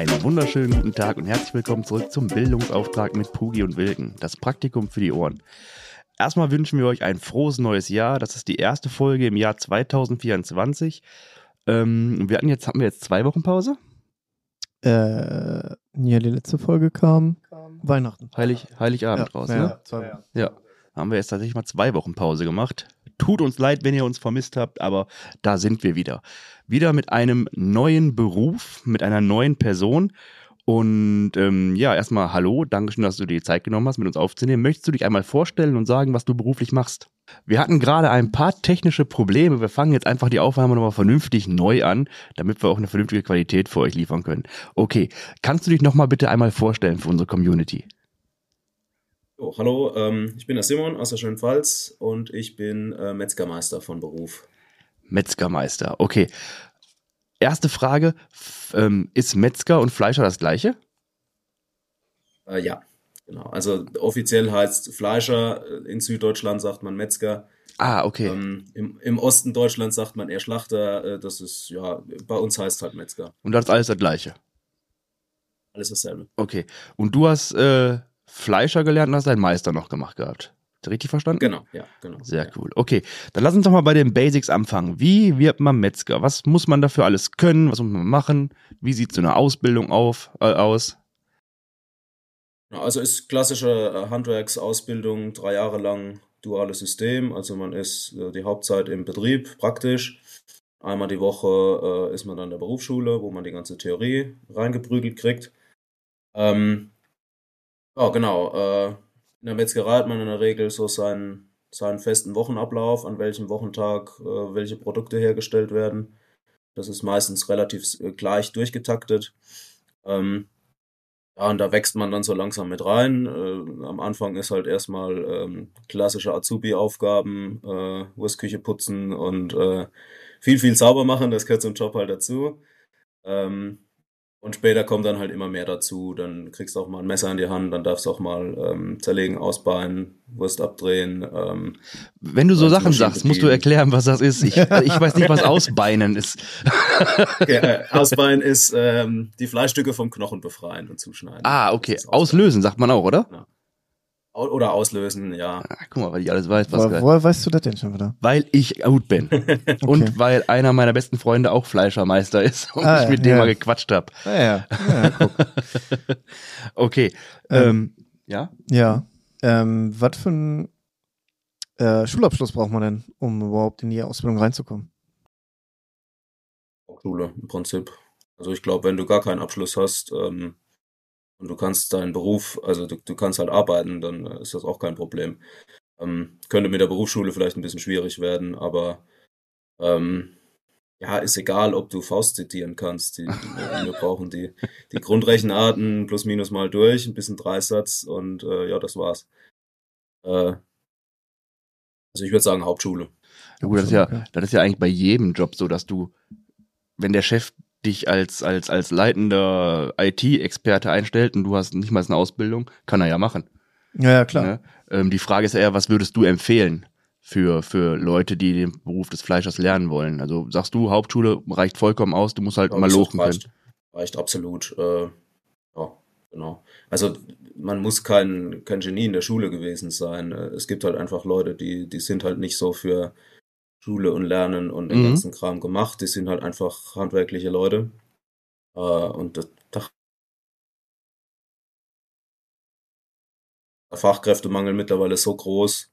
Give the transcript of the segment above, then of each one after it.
Einen wunderschönen guten Tag und herzlich willkommen zurück zum Bildungsauftrag mit Pugi und Wilken, das Praktikum für die Ohren. Erstmal wünschen wir euch ein frohes neues Jahr. Das ist die erste Folge im Jahr 2024. Ähm, wir hatten jetzt, hatten wir jetzt zwei Wochen Pause? Äh, ja, die letzte Folge kam Weihnachten. Heilig, Heiligabend ja, raus, ja, ne? Zwei Wochen. Ja. Haben wir jetzt tatsächlich mal zwei Wochen Pause gemacht. Tut uns leid, wenn ihr uns vermisst habt, aber da sind wir wieder. Wieder mit einem neuen Beruf, mit einer neuen Person. Und ähm, ja, erstmal hallo, danke schön, dass du dir die Zeit genommen hast, mit uns aufzunehmen. Möchtest du dich einmal vorstellen und sagen, was du beruflich machst? Wir hatten gerade ein paar technische Probleme. Wir fangen jetzt einfach die Aufnahme nochmal vernünftig neu an, damit wir auch eine vernünftige Qualität für euch liefern können. Okay, kannst du dich nochmal bitte einmal vorstellen für unsere Community? Oh, hallo, ähm, ich bin der Simon aus der schönen Pfalz und ich bin äh, Metzgermeister von Beruf. Metzgermeister, okay. Erste Frage, ähm, ist Metzger und Fleischer das gleiche? Äh, ja, genau. Also offiziell heißt Fleischer, äh, in Süddeutschland sagt man Metzger, Ah, okay. ähm, im, im Osten Deutschlands sagt man eher Schlachter, äh, das ist, ja, bei uns heißt halt Metzger. Und das ist alles das gleiche. Alles dasselbe. Okay. Und du hast äh, Fleischer gelernt und hast deinen Meister noch gemacht gehabt. Richtig verstanden? Genau, ja, genau. Sehr ja. cool. Okay, dann lass uns doch mal bei den Basics anfangen. Wie wird man Metzger? Was muss man dafür alles können? Was muss man machen? Wie sieht so eine Ausbildung auf, äh, aus? Also ist klassische äh, Handwerksausbildung, drei Jahre lang duales System. Also man ist äh, die Hauptzeit im Betrieb, praktisch. Einmal die Woche äh, ist man dann in der Berufsschule, wo man die ganze Theorie reingeprügelt kriegt. Ähm, ja, genau. Äh, in der Metzgerei hat man in der Regel so seinen, seinen festen Wochenablauf, an welchem Wochentag äh, welche Produkte hergestellt werden. Das ist meistens relativ äh, gleich durchgetaktet. Ähm, ja, und da wächst man dann so langsam mit rein. Äh, am Anfang ist halt erstmal ähm, klassische Azubi-Aufgaben, äh, Wurstküche putzen und äh, viel, viel sauber machen. Das gehört zum Job halt dazu. Ähm, und später kommt dann halt immer mehr dazu. Dann kriegst du auch mal ein Messer in die Hand, dann darfst du auch mal ähm, zerlegen, ausbeinen, Wurst abdrehen. Ähm, Wenn du so Als Sachen sagst, musst du erklären, was das ist. Ich, ich weiß nicht, was Ausbeinen ist. okay, äh, ausbeinen ist ähm, die Fleischstücke vom Knochen befreien und zuschneiden. Ah, okay. Auslösen, sagt man auch, oder? Au- Oder auslösen, ja. Ah, guck mal, weil ich alles weiß, was Woher, woher weißt du das denn schon wieder? Weil ich gut bin. Und weil einer meiner besten Freunde auch Fleischermeister ist und Ah, ich mit ja, dem mal gequatscht habe. Ah, ja. ja, guck. Okay. Ähm, Ähm, ja? ja. Ähm, was für einen äh, Schulabschluss braucht man denn, um überhaupt in die Ausbildung reinzukommen? Schule im Prinzip. Also ich glaube, wenn du gar keinen Abschluss hast ähm, und du kannst deinen Beruf, also du, du kannst halt arbeiten, dann äh, ist das auch kein Problem. Ähm, könnte mit der Berufsschule vielleicht ein bisschen schwierig werden, aber ähm, ja, ist egal, ob du Faust zitieren kannst. Die, die, wir brauchen die, die Grundrechenarten plus minus mal durch, ein bisschen Dreisatz und äh, ja, das war's. Äh, also ich würde sagen Hauptschule. Ja, gut, das ist ja, das ist ja eigentlich bei jedem Job so, dass du, wenn der Chef dich als, als, als leitender IT-Experte einstellt und du hast nicht mal eine Ausbildung, kann er ja machen. Ja, ja, klar. Ne? Ähm, die Frage ist eher, was würdest du empfehlen für, für Leute, die den Beruf des Fleischers lernen wollen? Also sagst du, Hauptschule reicht vollkommen aus, du musst halt Ja, mal lochen können. reicht, reicht absolut. Äh, ja, genau. Also man muss kein, kein Genie in der Schule gewesen sein. Äh, Es gibt halt einfach Leute, die, die sind halt nicht so für Schule und Lernen und den Mhm. ganzen Kram gemacht. Die sind halt einfach handwerkliche Leute. Äh, und das, da der Fachkräftemangel mittlerweile so groß.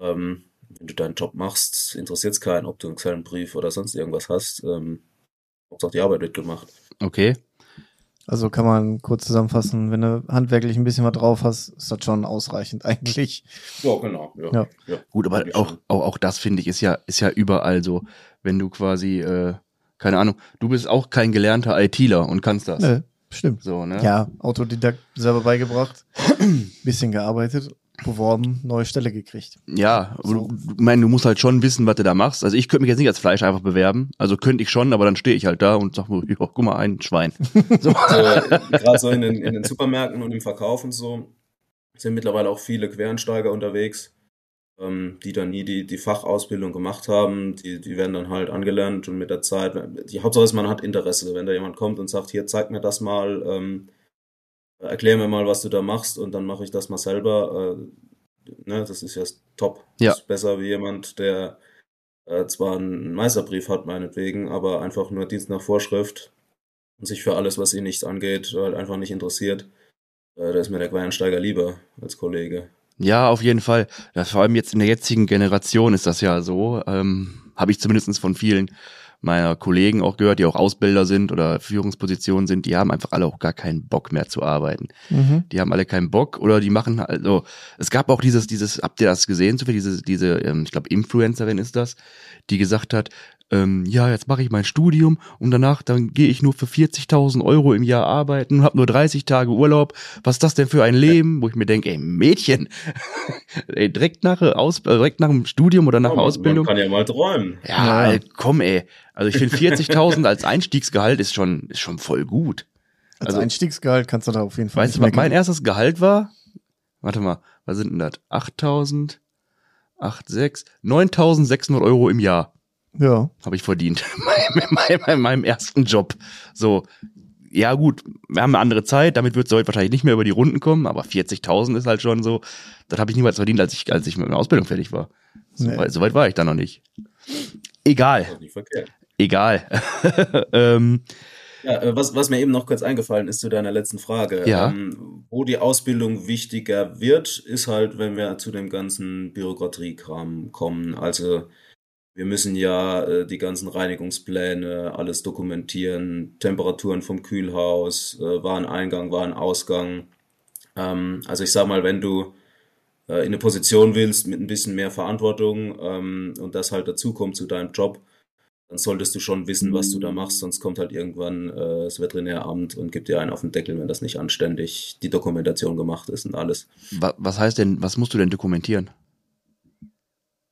Ähm, wenn du deinen Job machst, interessiert es keinen, ob du einen Quellenbrief oder sonst irgendwas hast. Ähm, Hauptsache die Arbeit wird gemacht. Okay. Also kann man kurz zusammenfassen, wenn du handwerklich ein bisschen was drauf hast, ist das schon ausreichend eigentlich. Ja, genau. Ja. Ja. ja. Gut, aber auch, auch, auch das finde ich ist ja, ist ja überall so. Wenn du quasi, äh, keine Ahnung, du bist auch kein gelernter ITler und kannst das. Nö, stimmt. So, ne? Ja, Autodidakt selber beigebracht, bisschen gearbeitet, beworben, neue Stelle gekriegt. Ja, aber So. du, ich meine, du musst halt schon wissen, was du da machst. Also ich könnte mich jetzt nicht als Fleisch einfach bewerben. Also könnte ich schon, aber dann stehe ich halt da und sag mir, ja, guck mal, ein Schwein. So. Also, Gerade so in den, in den Supermärkten und im Verkauf und so sind mittlerweile auch viele Quereinsteiger unterwegs. ähm, die dann nie die, die Fachausbildung gemacht haben, die, die werden dann halt angelernt und mit der Zeit, die Hauptsache ist, man hat Interesse. Wenn da jemand kommt und sagt, hier, zeig mir das mal, ähm, erklär mir mal, was du da machst und dann mache ich das mal selber. Äh, ne, das ist ja top. Ja. Das ist besser wie jemand, der äh, zwar einen Meisterbrief hat, meinetwegen, aber einfach nur Dienst nach Vorschrift und sich für alles, was ihn nichts angeht, halt einfach nicht interessiert. Äh, da ist mir der Quereinsteiger lieber als Kollege. Ja, auf jeden Fall. Ja, vor allem jetzt in der jetzigen Generation ist das ja so. Ähm, Habe ich zumindest von vielen meiner Kollegen auch gehört, die auch Ausbilder sind oder Führungspositionen sind, die haben einfach alle auch gar keinen Bock mehr zu arbeiten. Mhm. Die haben alle keinen Bock oder die machen also es gab auch dieses dieses habt ihr das gesehen so diese diese ähm, ich glaube Influencerin ist das, die gesagt hat ähm, ja jetzt mache ich mein Studium und danach dann gehe ich nur für 40.000 Euro im Jahr arbeiten und habe nur 30 Tage Urlaub. Was ist das denn für ein Leben? Wo ich mir denke, ey Mädchen, ey, direkt nach Aus äh, direkt nach dem Studium oder nach Ja, der Ausbildung. man kann ja mal träumen. Ja, Ja. ey, komm ey. Also ich finde 40.000 als Einstiegsgehalt ist schon ist schon voll gut. Als Also- Einstiegsgehalt kannst du da auf jeden Fall Weißt du, was mein erstes Gehalt war? Warte mal, was sind denn das? 8000, 8, 6, 9600 Euro im Jahr Ja. habe ich verdient. in meinem- in meinem ersten Job. So, ja gut, wir haben eine andere Zeit, damit wird es heute wahrscheinlich nicht mehr über die Runden kommen, aber 40.000 ist halt schon so, das habe ich niemals verdient, als ich, als ich mit meiner Ausbildung fertig war. So, Nee. weit, so weit war ich da noch nicht. Egal, nicht egal. ähm, Ja, äh, was, was mir eben noch kurz eingefallen ist zu deiner letzten Frage. Ja. Ähm, wo die Ausbildung wichtiger wird, ist halt, wenn wir zu dem ganzen Bürokratiekram kommen. Also wir müssen ja äh, die ganzen Reinigungspläne, alles dokumentieren, Temperaturen vom Kühlhaus, äh, Wareneingang, Warenausgang. Ähm, also ich sag mal, wenn du äh, in eine Position willst mit ein bisschen mehr Verantwortung ähm, und das halt dazukommt zu deinem Job, dann solltest du schon wissen, was du da machst, sonst kommt halt irgendwann äh, das Veterinäramt und gibt dir einen auf den Deckel, wenn das nicht anständig die Dokumentation gemacht ist und alles. wa was heißt denn, was musst du denn dokumentieren?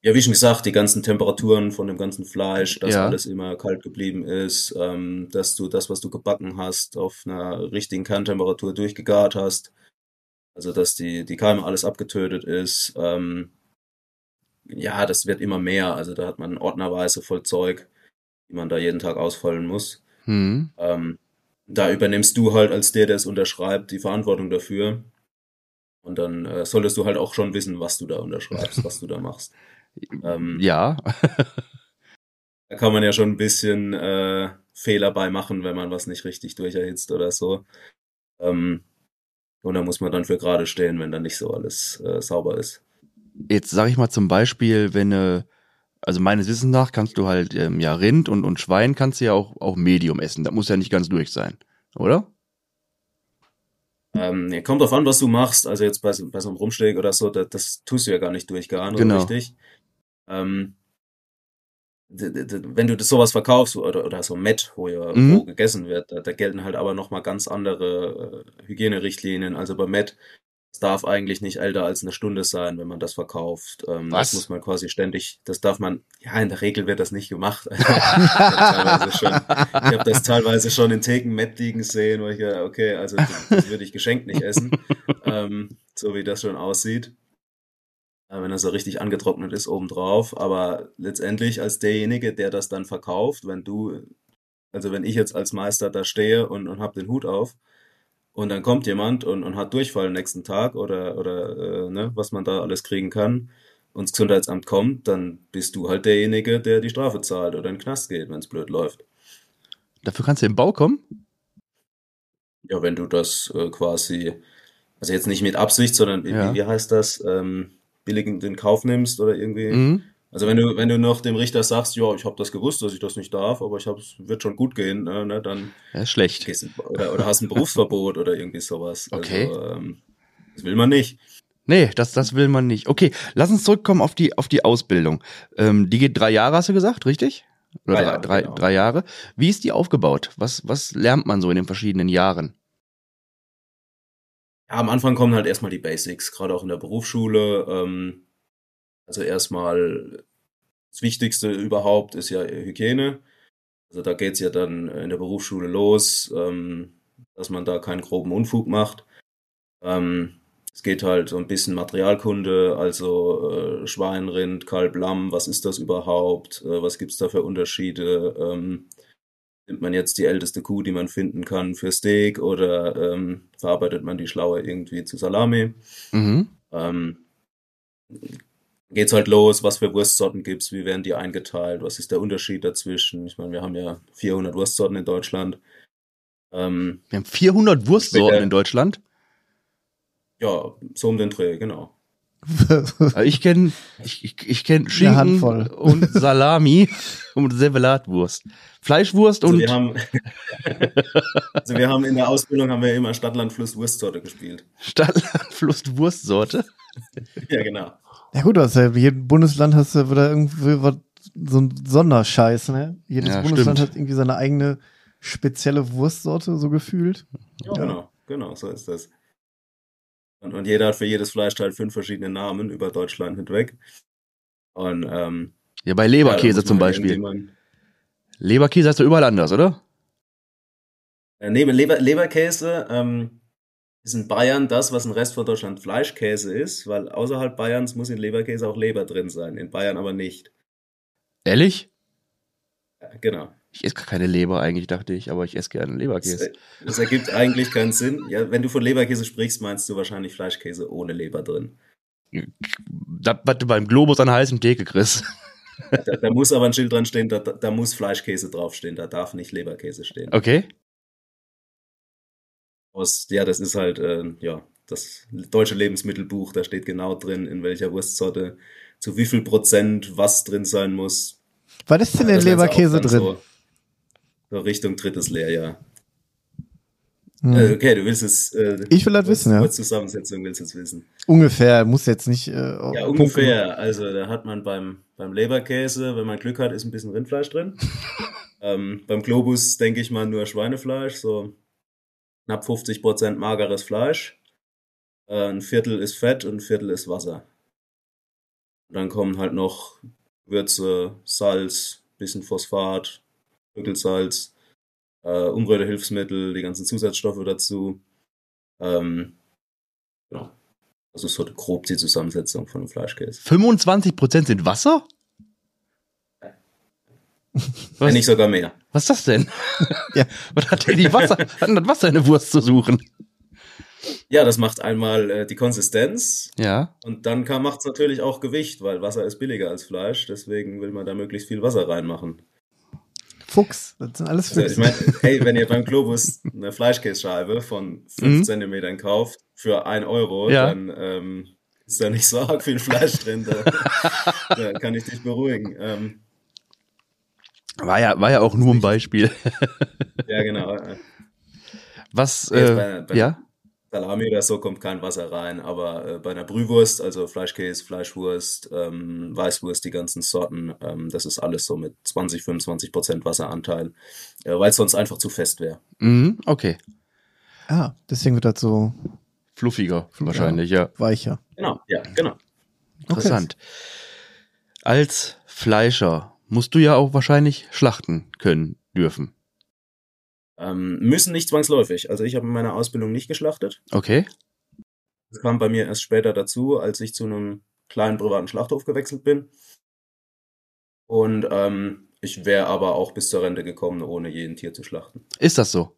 Ja, wie schon gesagt, die ganzen Temperaturen von dem ganzen Fleisch, dass Ja. alles immer kalt geblieben ist, ähm, dass du das, was du gebacken hast, auf einer richtigen Kerntemperatur durchgegart hast. Also, dass die, die Keime alles abgetötet ist. Ähm, ja, das wird immer mehr. Also, da hat man ordnerweise voll Zeug, die man da jeden Tag ausfallen muss. Hm. Ähm, da übernimmst du halt als der, der es unterschreibt, die Verantwortung dafür. Und dann äh, solltest du halt auch schon wissen, was du da unterschreibst, was du da machst. Ähm, Ja, Da kann man ja schon ein bisschen äh, Fehler bei machen, wenn man was nicht richtig durcherhitzt oder so. Ähm, und da muss man dann für gerade stehen, wenn dann nicht so alles äh, sauber ist. Jetzt sage ich mal zum Beispiel, wenn äh, also meines Wissens nach kannst du halt ähm, ja Rind und, und Schwein kannst du ja auch, auch Medium essen. Das muss ja nicht ganz durch sein, oder? Ähm, kommt drauf an, was du machst. Also jetzt bei, so- bei so einem Rumsteak oder so, das, das tust du ja gar nicht durchgaren, Genau. richtig? Ähm, wenn du das sowas verkaufst oder, oder so Met, wo ja Mhm. wo gegessen wird, da, da gelten halt aber nochmal ganz andere äh, Hygienerichtlinien. Also bei Met, es darf eigentlich nicht älter als eine Stunde sein, wenn man das verkauft. Ähm, Was? Das muss man quasi ständig, das darf man, ja, in der Regel wird das nicht gemacht. ich habe teilweise schon, ich hab das teilweise schon in Theken Met liegen sehen, wo ich ja, okay, also das, das würde ich geschenkt nicht essen, ähm, so wie das schon aussieht. Wenn er so richtig angetrocknet ist obendrauf, aber letztendlich als derjenige, der das dann verkauft, wenn du, also wenn ich jetzt als Meister da stehe und, und hab den Hut auf und dann kommt jemand und, und hat Durchfall nächsten Tag oder, oder äh, ne, was man da alles kriegen kann und das Gesundheitsamt kommt, dann bist du halt derjenige, der die Strafe zahlt oder in den Knast geht, wenn es blöd läuft. Dafür kannst du im Bau kommen? Ja, wenn du das äh, quasi, also jetzt nicht mit Absicht, sondern wie, Ja. wie, wie heißt das, ähm, billigend in Kauf nimmst oder irgendwie. Mhm. Also wenn du, wenn du noch dem Richter sagst, ja, ich habe das gewusst, dass ich das nicht darf, aber ich hab's, wird schon gut gehen, ne, ne, dann Ja, ist schlecht. oder, oder hast ein Berufsverbot oder irgendwie sowas. Okay. Also, ähm, das will man nicht. Nee, das, das will man nicht. Okay, lass uns zurückkommen auf die, auf die Ausbildung. Ähm, die geht drei Jahre, hast du gesagt, richtig? Oder Drei drei, Jahre, drei, genau. drei Jahre. Wie ist die aufgebaut? Was, was lernt man so in den verschiedenen Jahren? Ja, am Anfang kommen halt erstmal die Basics, gerade auch in der Berufsschule. Ähm, also erstmal das Wichtigste überhaupt ist ja Hygiene. Also da geht's ja dann in der Berufsschule los, ähm, dass man da keinen groben Unfug macht. Ähm, Es geht halt so ein bisschen Materialkunde, also äh, Schwein, Rind, Kalb, Lamm, was ist das überhaupt? Äh, was gibt's da für Unterschiede? Ähm, nimmt man jetzt die älteste Kuh, die man finden kann, für Steak oder ähm, verarbeitet man die schlauer irgendwie zu Salami? Mhm. Ähm, geht's halt los, was für Wurstsorten gibt's, wie werden die eingeteilt, was ist der Unterschied dazwischen? Ich meine, wir haben ja 400 Wurstsorten in Deutschland. Ähm, Wir haben 400 Wurstsorten Später- in Deutschland. ja, so um den Dreh, genau. Also Ich kenne ich, ich, ich kenn Eine Schinken Handvoll. und Salami und Servelatwurst. Fleischwurst Also und wir haben, also wir haben in der Ausbildung haben wir immer Stadtland Fluss Wurstsorte gespielt. Stadtlandfluss Wurstsorte. Ja, genau. Ja gut, also jedem Bundesland hast du wieder irgendwie was, so ein Sonderscheiß, ne? Jedes Ja, Bundesland stimmt. hat irgendwie seine eigene spezielle Wurstsorte, so gefühlt. Ja. Genau, genau, so ist das. Und, und jeder hat für jedes Fleischteil fünf verschiedene Namen über Deutschland hinweg. Und ähm, Ja, bei ja, Leberkäse muss zum halt Beispiel. Leberkäse hast du überall anders, oder? Äh, neben Leber, Leberkäse ähm, ist in Bayern das, was im Rest von Deutschland Fleischkäse ist, weil außerhalb Bayerns muss in Leberkäse auch Leber drin sein, in Bayern aber nicht. Ehrlich? Ja, genau. Ich esse gar keine Leber eigentlich, dachte ich, aber ich esse gerne Das, Leberkäse. äh, das ergibt eigentlich keinen Sinn. Ja, wenn du von Leberkäse sprichst, meinst du wahrscheinlich Fleischkäse ohne Leber drin. Das, was du beim Globus an der heißen Theke kriegst. Da, da muss aber ein Schild dran stehen, da, da muss Fleischkäse draufstehen, da darf nicht Leberkäse stehen. Okay. Aus, ja, das ist halt, äh, ja, das deutsche Lebensmittelbuch, da steht genau drin, in welcher Wurstsorte, zu wie viel Prozent was drin sein muss. Was ist denn in Das sie auch Leberkäse drin? So Richtung drittes Lehrjahr. Hm. Äh, okay, du willst es. Äh, Ich will das wissen, ja. Zusammensetzung willst du es wissen. Ungefähr, muss jetzt nicht. Äh, Ja, ungefähr. Also da hat man beim, beim Leberkäse, wenn man Glück hat, ist ein bisschen Rindfleisch drin. ähm, beim Globus denke ich mal nur Schweinefleisch, so knapp 50% mageres Fleisch. Äh, ein Viertel ist Fett und ein Viertel ist Wasser. Und dann kommen halt noch Würze, Salz, bisschen Phosphat, Pökelsalz, äh, Umrührehilfsmittel, die ganzen Zusatzstoffe dazu. Ähm, genau. Ist so grob die Zusammensetzung von einem Fleischkäse. 25% sind Wasser? Was, Wenn nicht sogar mehr. was ist das denn? Ja. Was hat denn die Wasser, hat denn das Wasser in der Wurst zu suchen? Ja, das macht einmal äh, die Konsistenz Ja. und dann macht es natürlich auch Gewicht, weil Wasser ist billiger als Fleisch, deswegen will man da möglichst viel Wasser reinmachen. Fuchs, das sind alles Also, ich Füchse. meine, hey, wenn ihr beim Globus eine Fleischkässcheibe von 5 Mhm. Zentimetern kauft für 1 Euro, Ja. dann ähm, ist da nicht so arg viel Fleisch drin. Da, da kann ich dich beruhigen. Ähm, War ja, war ja auch nur ein Beispiel. ja, genau. Was, äh, bei- bei- ja? Salami oder so kommt kein Wasser rein, aber äh, bei einer Brühwurst, also Fleischkäse, Fleischwurst, ähm, Weißwurst, die ganzen Sorten, ähm, das ist alles so mit 20, 25 Prozent Wasseranteil, äh, weil es sonst einfach zu fest wäre. Mhm, okay. Ah, deswegen wird das so Fluffiger, wahrscheinlich, ja. weicher. Genau, ja, genau. Interessant. Als Fleischer musst du ja auch wahrscheinlich schlachten können, dürfen. Ähm, müssen nicht zwangsläufig. Also ich habe in meiner Ausbildung nicht geschlachtet. Okay? Das kam bei mir erst später dazu, als ich zu einem kleinen privaten Schlachthof gewechselt bin. Und ähm, ich wäre aber auch bis zur Rente gekommen, ohne je ein Tier zu schlachten. Ist das so?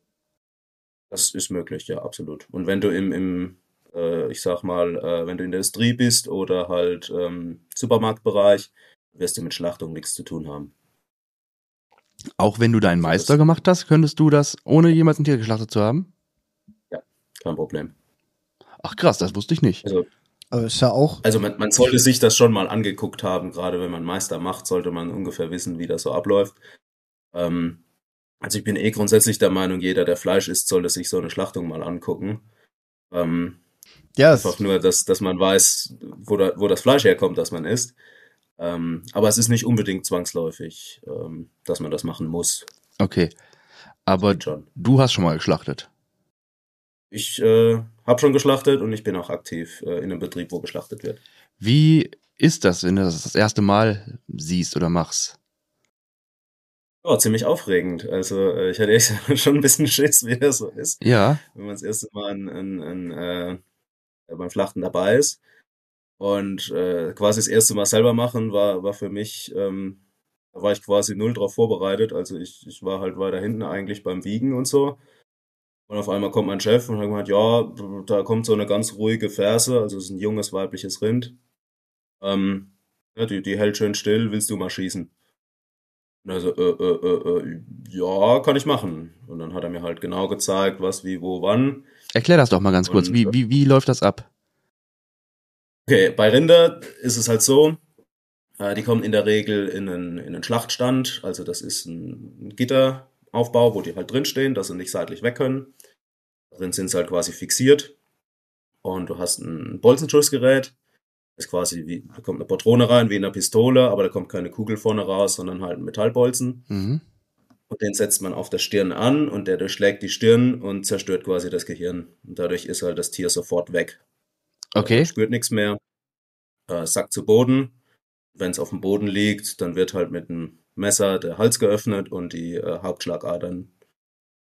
Das ist möglich, ja, absolut. Und wenn du im, im äh, ich sag mal, äh, wenn du in der Industrie bist oder halt ähm, Supermarktbereich, wirst du mit Schlachtung nichts zu tun haben. Auch wenn du deinen Meister ist- gemacht hast, könntest du das, ohne jemals ein Tier geschlachtet zu haben? Kein Problem. Ach krass, das wusste ich nicht. Also, Aber ist ja auch. also man, man sollte sich das schon mal angeguckt haben, gerade wenn man Meister macht, sollte man ungefähr wissen, wie das so abläuft. Ähm, also ich bin eh grundsätzlich der Meinung, jeder, der Fleisch isst, sollte sich so eine Schlachtung mal angucken. Ähm, Ja, es, Einfach nur, dass, dass man weiß, wo, da, wo das Fleisch herkommt, das man isst. Ähm, aber es ist nicht unbedingt zwangsläufig, ähm, dass man das machen muss. Okay. Aber du hast schon mal geschlachtet. Ich äh, habe schon geschlachtet und ich bin auch aktiv äh, in einem Betrieb, wo geschlachtet wird. Wie ist das, wenn du das das erste Mal siehst oder machst? Ja, ziemlich aufregend. Also äh, ich hatte echt schon ein bisschen Schiss, wie das so ist. Ja, Wenn man das erste Mal ein, ein, ein, äh, beim Schlachten dabei ist. Und äh, quasi das erste Mal selber machen war, war für mich, ähm, da war ich quasi null drauf vorbereitet. Also ich, ich war halt weiter hinten eigentlich beim Wiegen und so. Und auf einmal kommt mein Chef und hat gemeint, ja, da kommt so eine ganz ruhige Ferse, also es ist ein junges weibliches Rind. Ähm, ja, die, die hält schön still, willst du mal schießen? Und also, äh, äh, äh, ja, kann ich machen. Und dann hat er mir halt genau gezeigt, was, wie, wo, wann. Erklär das doch mal ganz kurz. Und, Wie, wie, wie läuft das ab? Okay, bei Rinder ist es halt so, äh, die kommen in der Regel in einen, in einen Schlachtstand, also das ist ein, ein Gitteraufbau, wo die halt drinstehen, dass sie nicht seitlich weg können. Drin sind sie halt quasi fixiert und du hast ein Bolzenschussgerät, ist quasi wie, da kommt eine Patrone rein, wie in einer Pistole, aber da kommt keine Kugel vorne raus, sondern halt ein Metallbolzen. Mhm. Und den setzt man auf der Stirn an und der durchschlägt die Stirn und zerstört quasi das Gehirn. Und dadurch ist halt das Tier sofort weg. Okay. Spürt nichts mehr, äh, sackt zu Boden. Wenn es auf dem Boden liegt, dann wird halt mit einem Messer der Hals geöffnet und die äh, Hauptschlagadern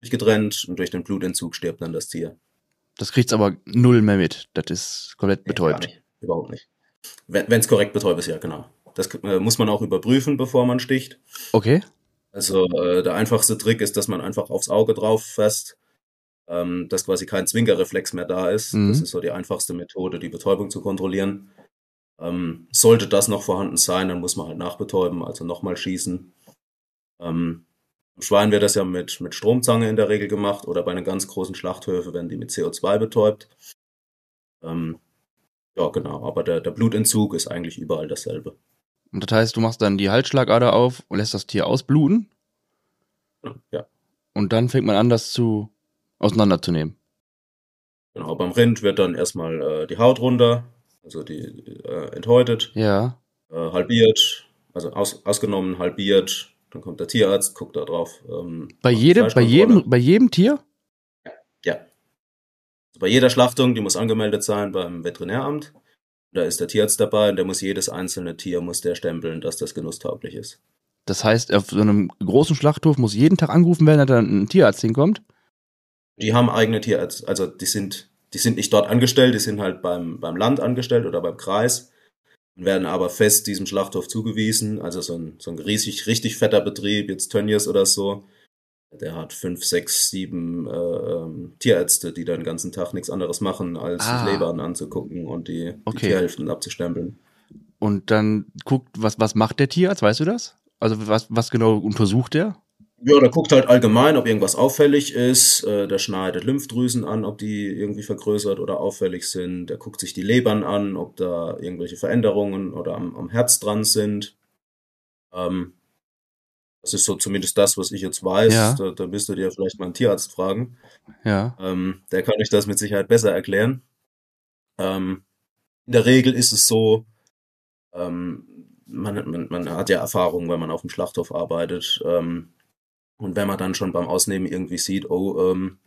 getrennt und durch den Blutentzug stirbt dann das Tier. Das kriegt's aber null mehr mit. Das ist komplett Nee, betäubt. nicht. Überhaupt nicht. Wenn es korrekt betäubt ist, ja, genau. Das äh, muss man auch überprüfen, bevor man sticht. Okay. Also äh, der einfachste Trick ist, dass man einfach aufs Auge drauf fasst, ähm, dass quasi kein Zwinkerreflex mehr da ist. Mhm. Das ist so die einfachste Methode, die Betäubung zu kontrollieren. Ähm, sollte das noch vorhanden sein, dann muss man halt nachbetäuben, also nochmal schießen. Ähm, im Schwein wird das ja mit, mit Stromzange in der Regel gemacht oder bei einer ganz großen Schlachthöfe werden die mit CO2 betäubt. Ähm, ja, genau, aber der, der Blutentzug ist eigentlich überall dasselbe. Und das heißt, du machst dann die Halsschlagader auf und lässt das Tier ausbluten Ja, und dann fängt man an, das zu auseinanderzunehmen. genau. Beim Rind wird dann erstmal äh, die Haut runter, also die äh, enthäutet, Ja. äh, halbiert, also aus, ausgenommen, halbiert. Dann kommt der Tierarzt, guckt da drauf. Ähm, Bei jedem, bei jedem, bei jedem Tier? Ja. Also bei jeder Schlachtung, die muss angemeldet sein beim Veterinäramt. Da ist der Tierarzt dabei und der muss jedes einzelne Tier muss der stempeln, dass das genusstauglich ist. Das heißt, auf so einem großen Schlachthof muss jeden Tag angerufen werden, dass da ein Tierarzt hinkommt. Die haben eigene Tierärzte, also die sind, die sind nicht dort angestellt, die sind halt beim, beim Land angestellt oder beim Kreis, werden aber fest diesem Schlachthof zugewiesen. Also so ein, so ein riesig, richtig fetter Betrieb, jetzt Tönnies oder so, der hat fünf, sechs, sieben äh, ähm, Tierärzte, die dann den ganzen Tag nichts anderes machen, als Ah. sich Lebern anzugucken und die, die Okay. Tierhälften abzustempeln. Und dann guckt, was, was macht der Tierarzt, weißt du das? Also was, was genau untersucht der? Ja, der guckt halt allgemein, ob irgendwas auffällig ist. Äh, der schneidet Lymphdrüsen an, ob die irgendwie vergrößert oder auffällig sind. Der guckt sich die Lebern an, ob da irgendwelche Veränderungen oder am, am Herz dran sind. Ähm, das ist so zumindest das, was ich jetzt weiß. Ja. Da, da müsstet ihr vielleicht mal einen Tierarzt fragen. Ja. Ähm, der kann euch das mit Sicherheit besser erklären. Ähm, in der Regel ist es so, ähm, man, man, man hat ja Erfahrung, wenn man auf dem Schlachthof arbeitet. Ähm, und wenn man dann schon beim Ausnehmen irgendwie sieht, oh, ähm,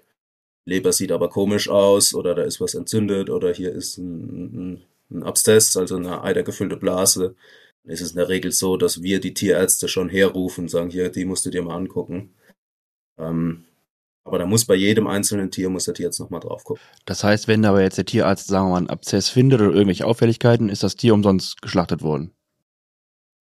Leber sieht aber komisch aus oder da ist was entzündet oder hier ist ein, ein, ein Abszess, also eine eidergefüllte Blase, dann ist es in der Regel so, dass wir die Tierärzte schon herrufen und sagen, hier, die musst du dir mal angucken. Ähm, aber da muss bei jedem einzelnen Tier, muss der Tierarzt nochmal drauf gucken. Das heißt, wenn aber jetzt der Tierarzt, sagen wir mal, einen Abszess findet oder irgendwelche Auffälligkeiten, ist das Tier umsonst geschlachtet worden.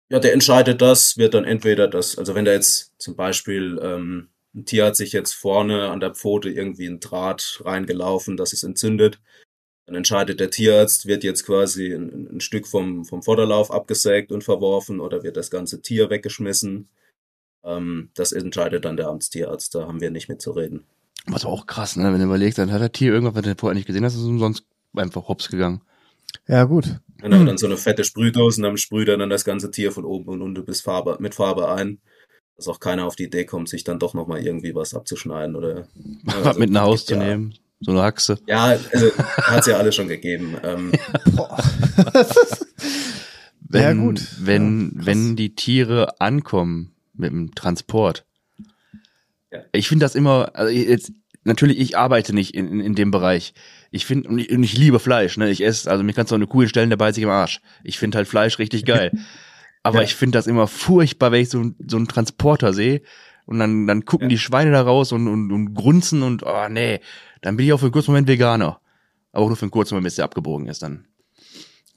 Ja, der entscheidet das, wird dann entweder das, also wenn da jetzt zum Beispiel ähm, ein Tier hat sich jetzt vorne an der Pfote irgendwie ein Draht reingelaufen, das ist entzündet, dann entscheidet der Tierarzt, wird jetzt quasi ein, ein Stück vom, vom Vorderlauf abgesägt und verworfen oder wird das ganze Tier weggeschmissen. Ähm, das entscheidet dann der Amtstierarzt, da haben wir nicht mitzureden. Was auch krass, ne? Wenn du überlegst, dann hat das Tier irgendwas, was du vorher nicht gesehen hast, ist umsonst einfach hops gegangen. Ja, gut. Genau, dann so eine fette Sprühdose und dann sprüht er dann das ganze Tier von oben und unten bis Farbe, mit Farbe ein. Dass auch keiner auf die Idee kommt, sich dann doch nochmal irgendwie was abzuschneiden oder. was also, mit nach Haus gibt zu ja, nehmen. So eine Haxe. Ja, also hat's ja alles schon gegeben. Ähm. Wenn, Ja, gut. Wenn, Ja, wenn die Tiere ankommen mit dem Transport. Ja. Ich finde das immer, also jetzt, natürlich, ich arbeite nicht in, in, in dem Bereich. Ich finde, und ich, und ich liebe Fleisch, ne? Ich esse, also mir kannst du auch eine Kuh hinstellen, der beißt sich im Arsch. Ich finde halt Fleisch richtig geil. Aber Ja. ich finde das immer furchtbar, wenn ich so, so einen Transporter sehe. Und dann, dann gucken Ja. die Schweine da raus und, und, und grunzen und, oh nee, dann bin ich auch für einen kurzen Moment Veganer. Aber auch nur für einen kurzen Moment, bis der abgebogen ist dann.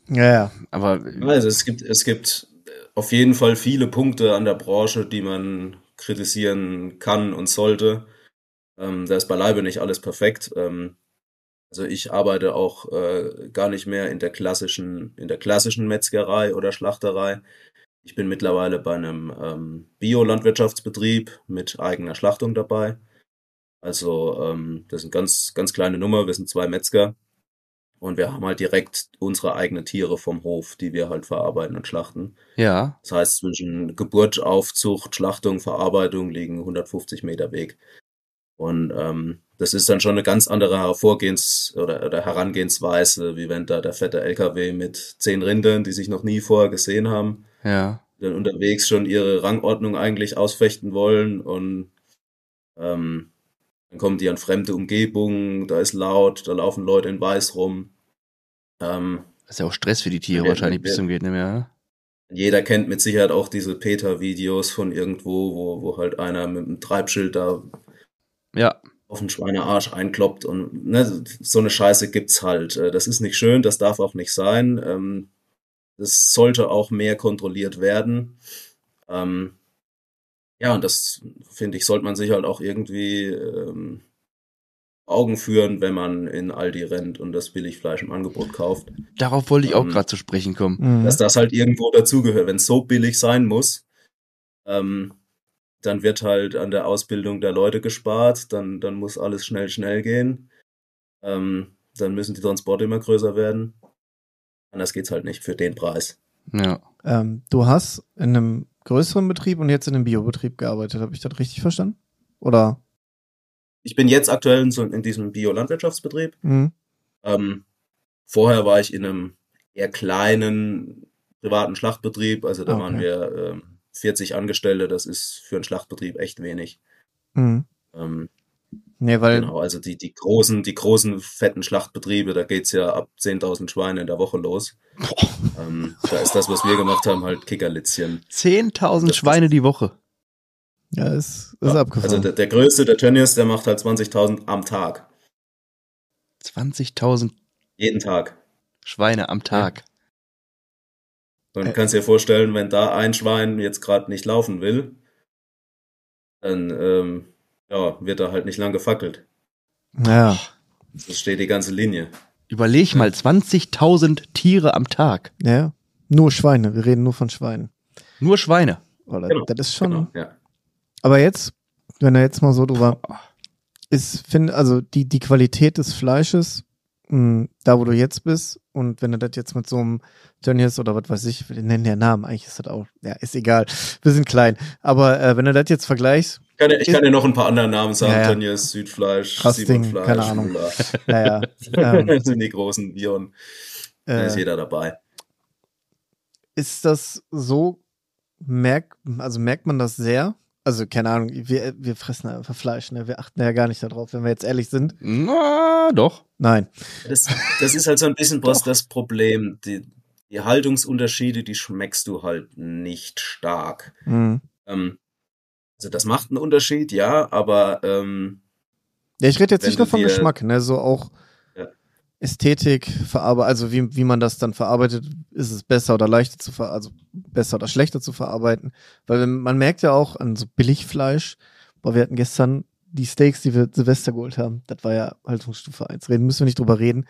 Ja, ja. Aber Also es gibt, es gibt auf jeden Fall viele Punkte an der Branche, die man kritisieren kann und sollte. Ähm, da ist beileibe nicht alles perfekt. Ähm, also ich arbeite auch äh, gar nicht mehr in der klassischen, in der klassischen Metzgerei oder Schlachterei. Ich bin mittlerweile bei einem ähm, Bio-Landwirtschaftsbetrieb mit eigener Schlachtung dabei. Also ähm, das ist eine ganz, ganz kleine Nummer. Wir sind zwei Metzger und wir haben halt direkt unsere eigenen Tiere vom Hof, die wir halt verarbeiten und schlachten. ja, Das heißt, zwischen Geburt, Aufzucht, Schlachtung, Verarbeitung liegen 150 Meter Weg. Und ähm, das ist dann schon eine ganz andere Hervorgehens- oder, oder Herangehensweise, wie wenn da der fette LKW mit zehn Rindern, die sich noch nie vorher gesehen haben, ja. dann unterwegs schon ihre Rangordnung eigentlich ausfechten wollen und ähm, dann kommen die an fremde Umgebungen, da ist laut, da laufen Leute in Weiß rum. Ähm, Das ist ja auch Stress für die Tiere Ja, wahrscheinlich ja. bis zum geht nicht mehr. Jeder kennt mit Sicherheit auch diese Peter-Videos von irgendwo, wo, wo halt einer mit einem Treibschild da Ja, auf den Schweinearsch einkloppt und ne, so eine Scheiße gibt's halt. Äh, Das ist nicht schön, das darf auch nicht sein. Ähm, Das sollte auch mehr kontrolliert werden. Ähm, Ja, und das finde ich, sollte man sich halt auch irgendwie ähm, Augen führen, wenn man in Aldi rennt und das Billigfleisch im Angebot kauft. darauf wollte ich auch Ähm, gerade zu sprechen kommen. Mhm. dass das halt irgendwo dazugehört. Wenn es so billig sein muss, ähm, dann wird halt an der Ausbildung der Leute gespart, dann, dann muss alles schnell, schnell gehen. Ähm, dann müssen die Transporte immer größer werden. Anders geht's halt nicht für den Preis. Ja. Ähm, du hast in einem größeren Betrieb und jetzt in einem Biobetrieb gearbeitet. Habe ich das richtig verstanden? Oder? Ich bin jetzt aktuell in, so, in diesem Bio-Landwirtschaftsbetrieb. Mhm. Ähm, vorher war ich in einem eher kleinen privaten Schlachtbetrieb, also da Ah, waren okay. wir ähm, 40 Angestellte, das ist für einen Schlachtbetrieb echt wenig. Mhm. Ähm, Nee, weil, Genau, also die, die großen, die großen fetten Schlachtbetriebe, da geht's ja ab 10.000 Schweine in der Woche los. Ähm, da ist das, was wir gemacht haben, halt Kickerlitzchen. 10.000 Das- Schweine die Woche. ja, ist, ist Ja, abgefahren. Also der, der größte, der Tönnies, der macht halt 20.000 am Tag. 20.000 Jeden Tag. Schweine am Tag. Und Äh. du kannst dir vorstellen, wenn da ein Schwein jetzt gerade nicht laufen will, dann ähm, ja, wird er halt nicht lang gefackelt. ja, Das steht die ganze Linie. Überleg mal, 20.000 Tiere am Tag. ja. Nur Schweine. Wir reden nur von Schweinen. Nur Schweine. Oder, Genau, Das ist schon. Genau, ja. Aber jetzt, wenn er jetzt mal so drüber ist, finde, also die, die Qualität des Fleisches, mh, da wo du jetzt bist, und wenn du das jetzt mit so einem Tönnies oder was weiß ich, wir nennen ja Namen, eigentlich ist das auch, ja, ist egal. Wir sind klein. Aber äh, wenn du das jetzt vergleichst, Ich kann, ja- ich kann dir noch ein paar andere Namen sagen. Ja, ja. Tönnies, Südfleisch, Simonfleisch, keine Ahnung. Mula. naja, ähm, Das sind die großen Bion. Da ist äh, jeder dabei. ist das so, merkt, also merkt man das sehr? Also, keine Ahnung, wir, wir fressen einfach Fleisch, ne? Wir achten ja gar nicht darauf, wenn wir jetzt ehrlich sind. Na, doch. Nein. Das, das ist halt so ein bisschen was das Problem. Die, die Haltungsunterschiede, die schmeckst du halt nicht stark. Mhm. Ähm, also das macht einen Unterschied, ja, aber ähm, Ja, ich rede jetzt nicht nur von dir- Geschmack, ne? So auch. Ästhetik, verarbeitet, also wie, wie man das dann verarbeitet, ist es besser oder leichter zu ver also besser oder schlechter zu verarbeiten. Weil man merkt ja auch an so Billigfleisch, boah, wir hatten gestern die Steaks, die wir Silvester geholt haben, das war ja Haltungsstufe 1. Reden müssen wir nicht drüber reden.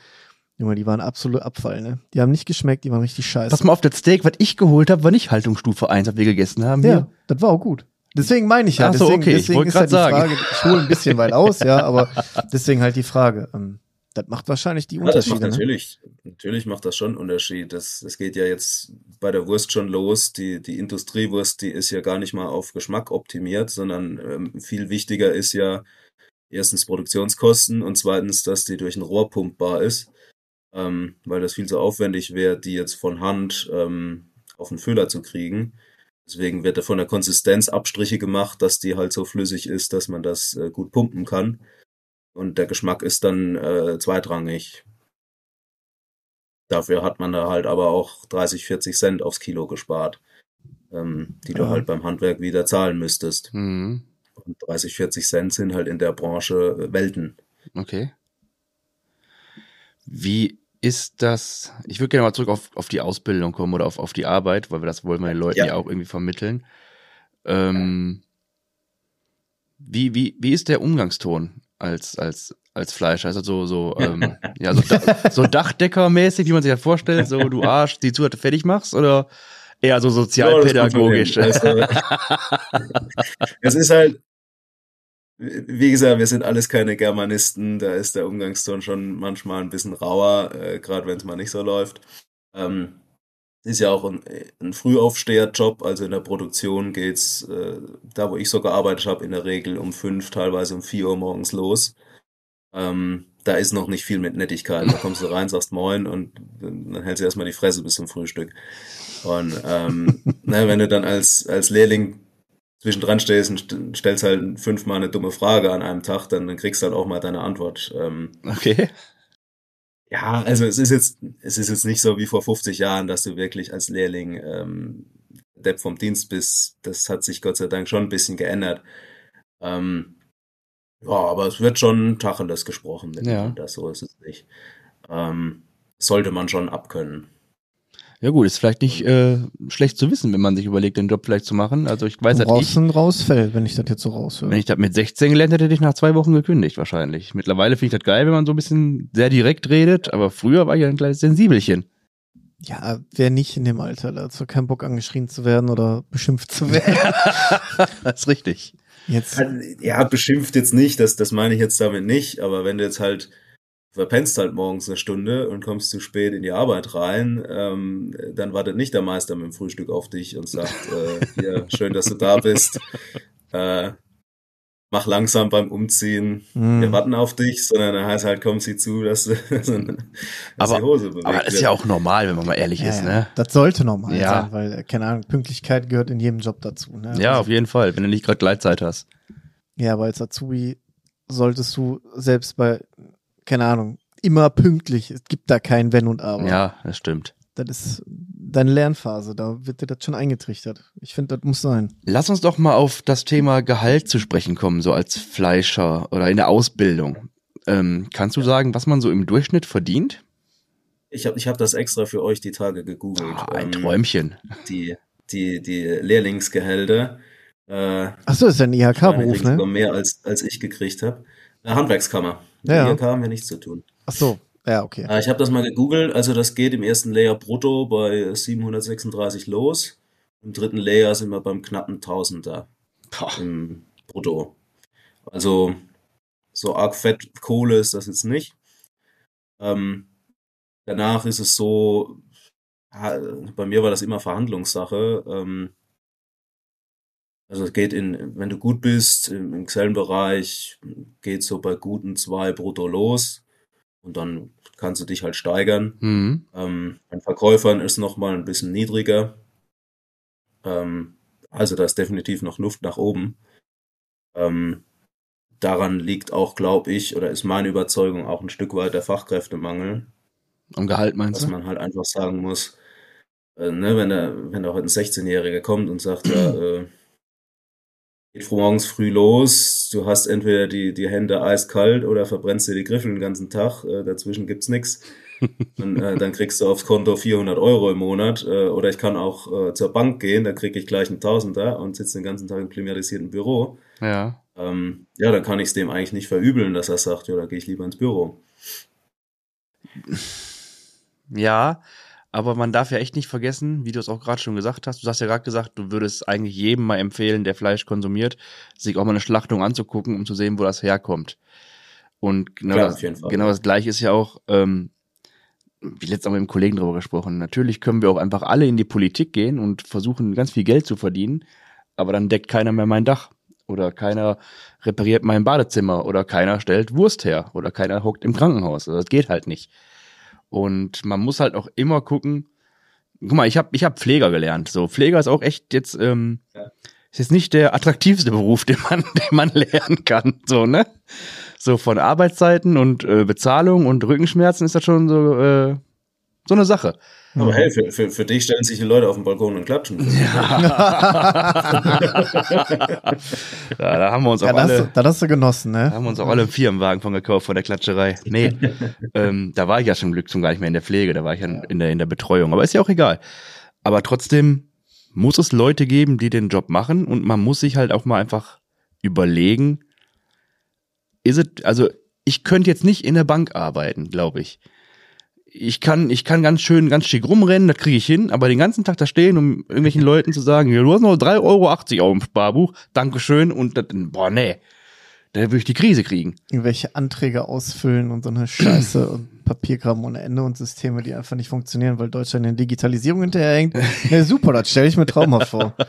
Junge, die waren absolut Abfall, ne? Die haben nicht geschmeckt, die waren richtig scheiße. Pass mal auf, das Steak, was ich geholt habe, war nicht Haltungsstufe 1, was wir gegessen haben. Ja, Hier. das war auch gut. Deswegen meine ich ja. Ach so, deswegen, okay, ich deswegen ist grad halt die sagen. Frage, ich hole ein bisschen weit aus, ja, aber deswegen halt die Frage. Ähm, das macht wahrscheinlich die ja, das macht Unterschiede. ne? natürlich, natürlich macht das schon einen Unterschied. Das, das geht ja jetzt bei der Wurst schon los. Die, die Industriewurst, die ist ja gar nicht mal auf Geschmack optimiert, sondern ähm, viel wichtiger ist ja erstens Produktionskosten und zweitens, dass die durch ein Rohr pumpbar ist, ähm, weil das viel zu aufwendig wäre, die jetzt von Hand ähm, auf den Füller zu kriegen. Deswegen wird da von der Konsistenz Abstriche gemacht, dass die halt so flüssig ist, dass man das äh, gut pumpen kann. Und der Geschmack ist dann äh, zweitrangig. Dafür hat man da halt aber auch 30, 40 Cent aufs Kilo gespart, ähm, die du Ja. halt beim Handwerk wieder zahlen müsstest. Mhm. Und 30, 40 Cent sind halt in der Branche äh, Welten. Okay. Wie ist das? Ich würde gerne mal zurück auf, auf die Ausbildung kommen oder auf, auf die Arbeit, weil wir das wollen wir den Leuten ja, ja auch irgendwie vermitteln. Ähm, wie, wie, wie ist der Umgangston als, als, als Fleischer? Also so, so, ähm, ja, so, so Dachdeckermäßig, wie man sich das vorstellt, so du Arsch, die Zuhälter fertig machst oder eher so sozialpädagogisch? Ja, es ist halt, wie gesagt, wir sind alles keine Germanisten, da ist der Umgangston schon manchmal ein bisschen rauer, äh, gerade wenn es mal nicht so läuft. Ähm, ist ja auch ein, ein Frühaufsteherjob, also in der Produktion geht's, äh, da wo ich so gearbeitet habe, in der Regel um fünf, teilweise um vier Uhr morgens los. Ähm, da ist noch nicht viel mit Nettigkeit. Da kommst du rein, sagst Moin und dann hältst du erstmal die Fresse bis zum Frühstück. Und ähm, ne, wenn du dann als, als Lehrling zwischendran stehst und stellst halt fünfmal eine dumme Frage an einem Tag, dann, dann kriegst du halt auch mal deine Antwort. Ähm, okay. Ja, also es ist jetzt, es ist jetzt nicht so wie vor 50 Jahren, dass du wirklich als Lehrling ähm, Depp vom Dienst bist. Das hat sich Gott sei Dank schon ein bisschen geändert. Ähm, ja, aber es wird schon Tacheles gesprochen, wenn ja. das so ist es nicht. Ähm, sollte man schon abkönnen. Ja gut, ist vielleicht nicht äh, schlecht zu wissen, wenn man sich überlegt, den Job vielleicht zu machen. Also ich weiß halt ich, rausfällt, wenn ich das jetzt so raushöre. Wenn ich das mit 16 gelernt hätte, hätte ich nach zwei Wochen gekündigt wahrscheinlich. Mittlerweile finde ich das geil, wenn man so ein bisschen sehr direkt redet, aber früher war ich ein kleines Sensibelchen. Ja, wer nicht in dem Alter dazu keinen Bock angeschrien zu werden oder beschimpft zu werden. das ist richtig. Jetzt. Ja, beschimpft jetzt nicht, das, das meine ich jetzt damit nicht, aber wenn du jetzt halt verpennst halt morgens eine Stunde und kommst zu spät in die Arbeit rein, ähm, dann wartet nicht der Meister mit dem Frühstück auf dich und sagt, äh, ja, schön, dass du da bist. Äh, mach langsam beim Umziehen, mm. wir warten auf dich, sondern er heißt halt, komm, sieh zu, dass, du, dass aber, die Hose bewegt Aber das ist ja auch normal, wenn man mal ehrlich ja, ist, ne? Das sollte normal ja. sein, weil, keine Ahnung, Pünktlichkeit gehört in jedem Job dazu. Ne? Ja, also, auf jeden Fall, wenn du nicht gerade Gleitzeit hast. Ja, aber als Azubi solltest du selbst bei keine Ahnung, immer pünktlich. Es gibt da kein Wenn und Aber. Ja, das stimmt. Das ist deine Lernphase, da wird dir das schon eingetrichtert. Ich finde, das muss sein. Lass uns doch mal auf das Thema Gehalt zu sprechen kommen, so als Fleischer oder in der Ausbildung. Ähm, kannst du sagen, was man so im Durchschnitt verdient? Ich habe ich hab das extra für euch die Tage gegoogelt. Ah, ein ähm, Träumchen. Die, die, die Lehrlingsgehälter. Äh, Achso, ist ja ein IHK-Beruf, ne? Mehr als, als ich gekriegt habe. Handwerkskammer. Mit ja. IHK haben wir nichts zu tun. Ach so, ja, okay. Äh, ich habe das mal gegoogelt. Also das geht im ersten Layer brutto bei 736 los. Im dritten Layer sind wir beim knappen Tausender im Brutto. Also so arg fett Kohle ist das jetzt nicht. Ähm, danach ist es so, bei mir war das immer Verhandlungssache. Ähm, also es geht in, wenn du gut bist, im, im Xellen-Bereich geht so bei guten zwei brutto los und dann kannst du dich halt steigern. Mhm. Ähm, bei Verkäufern ist nochmal ein bisschen niedriger. Ähm, also da ist definitiv noch Luft nach oben. Ähm, daran liegt auch, glaube ich, oder ist meine Überzeugung auch ein Stück weit der Fachkräftemangel. Am Gehalt meinst du? Dass man halt einfach sagen muss, äh, ne, wenn da, wenn da heute ein 16-Jähriger kommt und sagt, ja, äh, geht morgens früh los. Du hast entweder die, die Hände eiskalt oder verbrennst dir die Griffel den ganzen Tag. Äh, dazwischen gibt's nix. Und, äh, dann kriegst du aufs Konto 400 Euro im Monat. Äh, oder ich kann auch äh, zur Bank gehen, da krieg ich gleich einen Tausender und sitze den ganzen Tag im klimatisierten Büro. Ja. Ähm, ja, dann kann ich es dem eigentlich nicht verübeln, dass er sagt, ja, da gehe ich lieber ins Büro. Ja, aber man darf ja echt nicht vergessen, wie du es auch gerade schon gesagt hast. Du hast ja gerade gesagt, du würdest eigentlich jedem mal empfehlen, der Fleisch konsumiert, sich auch mal eine Schlachtung anzugucken, um zu sehen, wo das herkommt. Und genau, Klar, das, genau das Gleiche ist ja auch, ähm, wie letztes Mal mit dem Kollegen drüber gesprochen. Natürlich können wir auch einfach alle in die Politik gehen und versuchen, ganz viel Geld zu verdienen, aber dann deckt keiner mehr mein Dach. Oder keiner repariert mein Badezimmer oder keiner stellt Wurst her oder keiner hockt im Krankenhaus. Also das geht halt nicht. Und man muss halt auch immer gucken. Guck mal, ich habe ich hab Pfleger gelernt. So, Pfleger ist auch echt jetzt, ähm, ja. ist jetzt nicht der attraktivste Beruf, den man, den man lernen kann. So, ne? So von Arbeitszeiten und äh, Bezahlung und Rückenschmerzen ist das schon so, äh, So eine Sache. Aber hey, für, für, für dich stellen sich die Leute auf den Balkon und klatschen. Ja. ja, da haben wir uns Ja, auch das, hast alle. du- das hast du genossen, Da ne? haben wir uns auch alle einen Firmenwagen von gekauft, von der Klatscherei. Nee, ähm, da war ich ja zum Glück schon gar nicht mehr in der Pflege, da war ich ja in der, in der Betreuung. Aber ist ja auch egal. Aber trotzdem muss es Leute geben, die den Job machen und man muss sich halt auch mal einfach überlegen, ist es, also ich könnte jetzt nicht in der Bank arbeiten, glaube ich. Ich kann, ich kann ganz schön, ganz schick rumrennen, das kriege ich hin, aber den ganzen Tag da stehen, um irgendwelchen Leuten zu sagen, ja, du hast noch 3,80 Euro auf dem Sparbuch, Dankeschön, und das, boah, nee, da würde ich die Krise kriegen. Irgendwelche Anträge ausfüllen und so eine Scheiße und Papierkram ohne Ende und Systeme, die einfach nicht funktionieren, weil Deutschland in Digitalisierung hinterherhängt. Ne, super, das stelle ich mir traumhaft vor.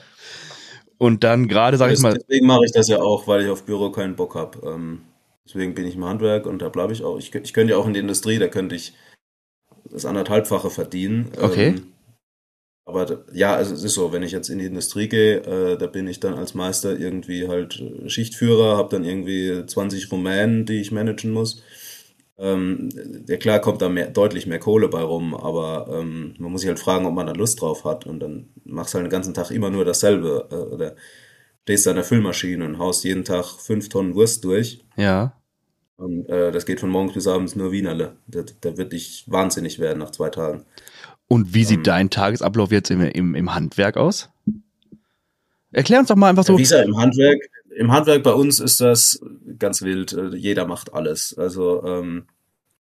Und dann gerade, sag ich mal, Deswegen mache ich das ja auch, weil ich auf Büro keinen Bock habe. Ähm, deswegen bin ich im Handwerk und da bleibe ich auch. Ich, ich könnte ja auch in die Industrie, da könnte ich das anderthalbfache verdienen. Okay. Ähm, aber ja, also es ist so, wenn ich jetzt in die Industrie gehe, äh, da bin ich dann als Meister irgendwie halt äh, Schichtführer, habe dann irgendwie 20 Rumänen, die ich managen muss. Ähm, ja klar kommt da mehr, deutlich mehr Kohle bei rum, aber ähm, man muss sich halt fragen, ob man da Lust drauf hat und dann machst du halt den ganzen Tag immer nur dasselbe äh, oder stehst da an der Füllmaschine und haust jeden Tag fünf Tonnen Wurst durch ja, und äh, das geht von morgens bis abends nur Wienerle. Da, da wird ich wahnsinnig werden nach zwei Tagen. Und wie sieht Ähm. dein Tagesablauf jetzt im, im, im Handwerk aus? Erklär uns doch mal einfach so. Wie gesagt, im Handwerk, im Handwerk bei uns ist das ganz wild. äh, Jeder macht alles. Also, ähm,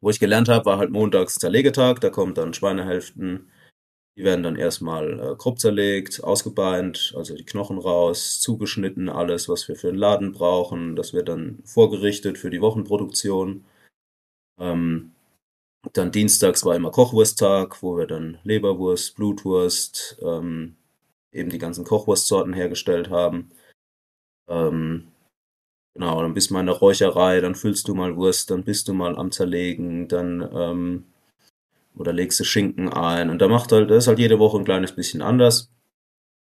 wo ich gelernt habe, war halt montags Zerlegetag. Da kommen dann Schweinehälften. Die werden dann erstmal äh, grob zerlegt, ausgebeint, also die Knochen raus, zugeschnitten, alles, was wir für den Laden brauchen. Das wird dann vorgerichtet für die Wochenproduktion. Ähm, dann dienstags war immer Kochwursttag, wo wir dann Leberwurst, Blutwurst, ähm, eben die ganzen Kochwurstsorten hergestellt haben. Ähm, genau, dann bist du mal in der Räucherei, dann füllst du mal Wurst, dann bist du mal am Zerlegen, dann ähm, oder legst du Schinken ein. Und da macht halt, das ist halt jede Woche ein kleines bisschen anders.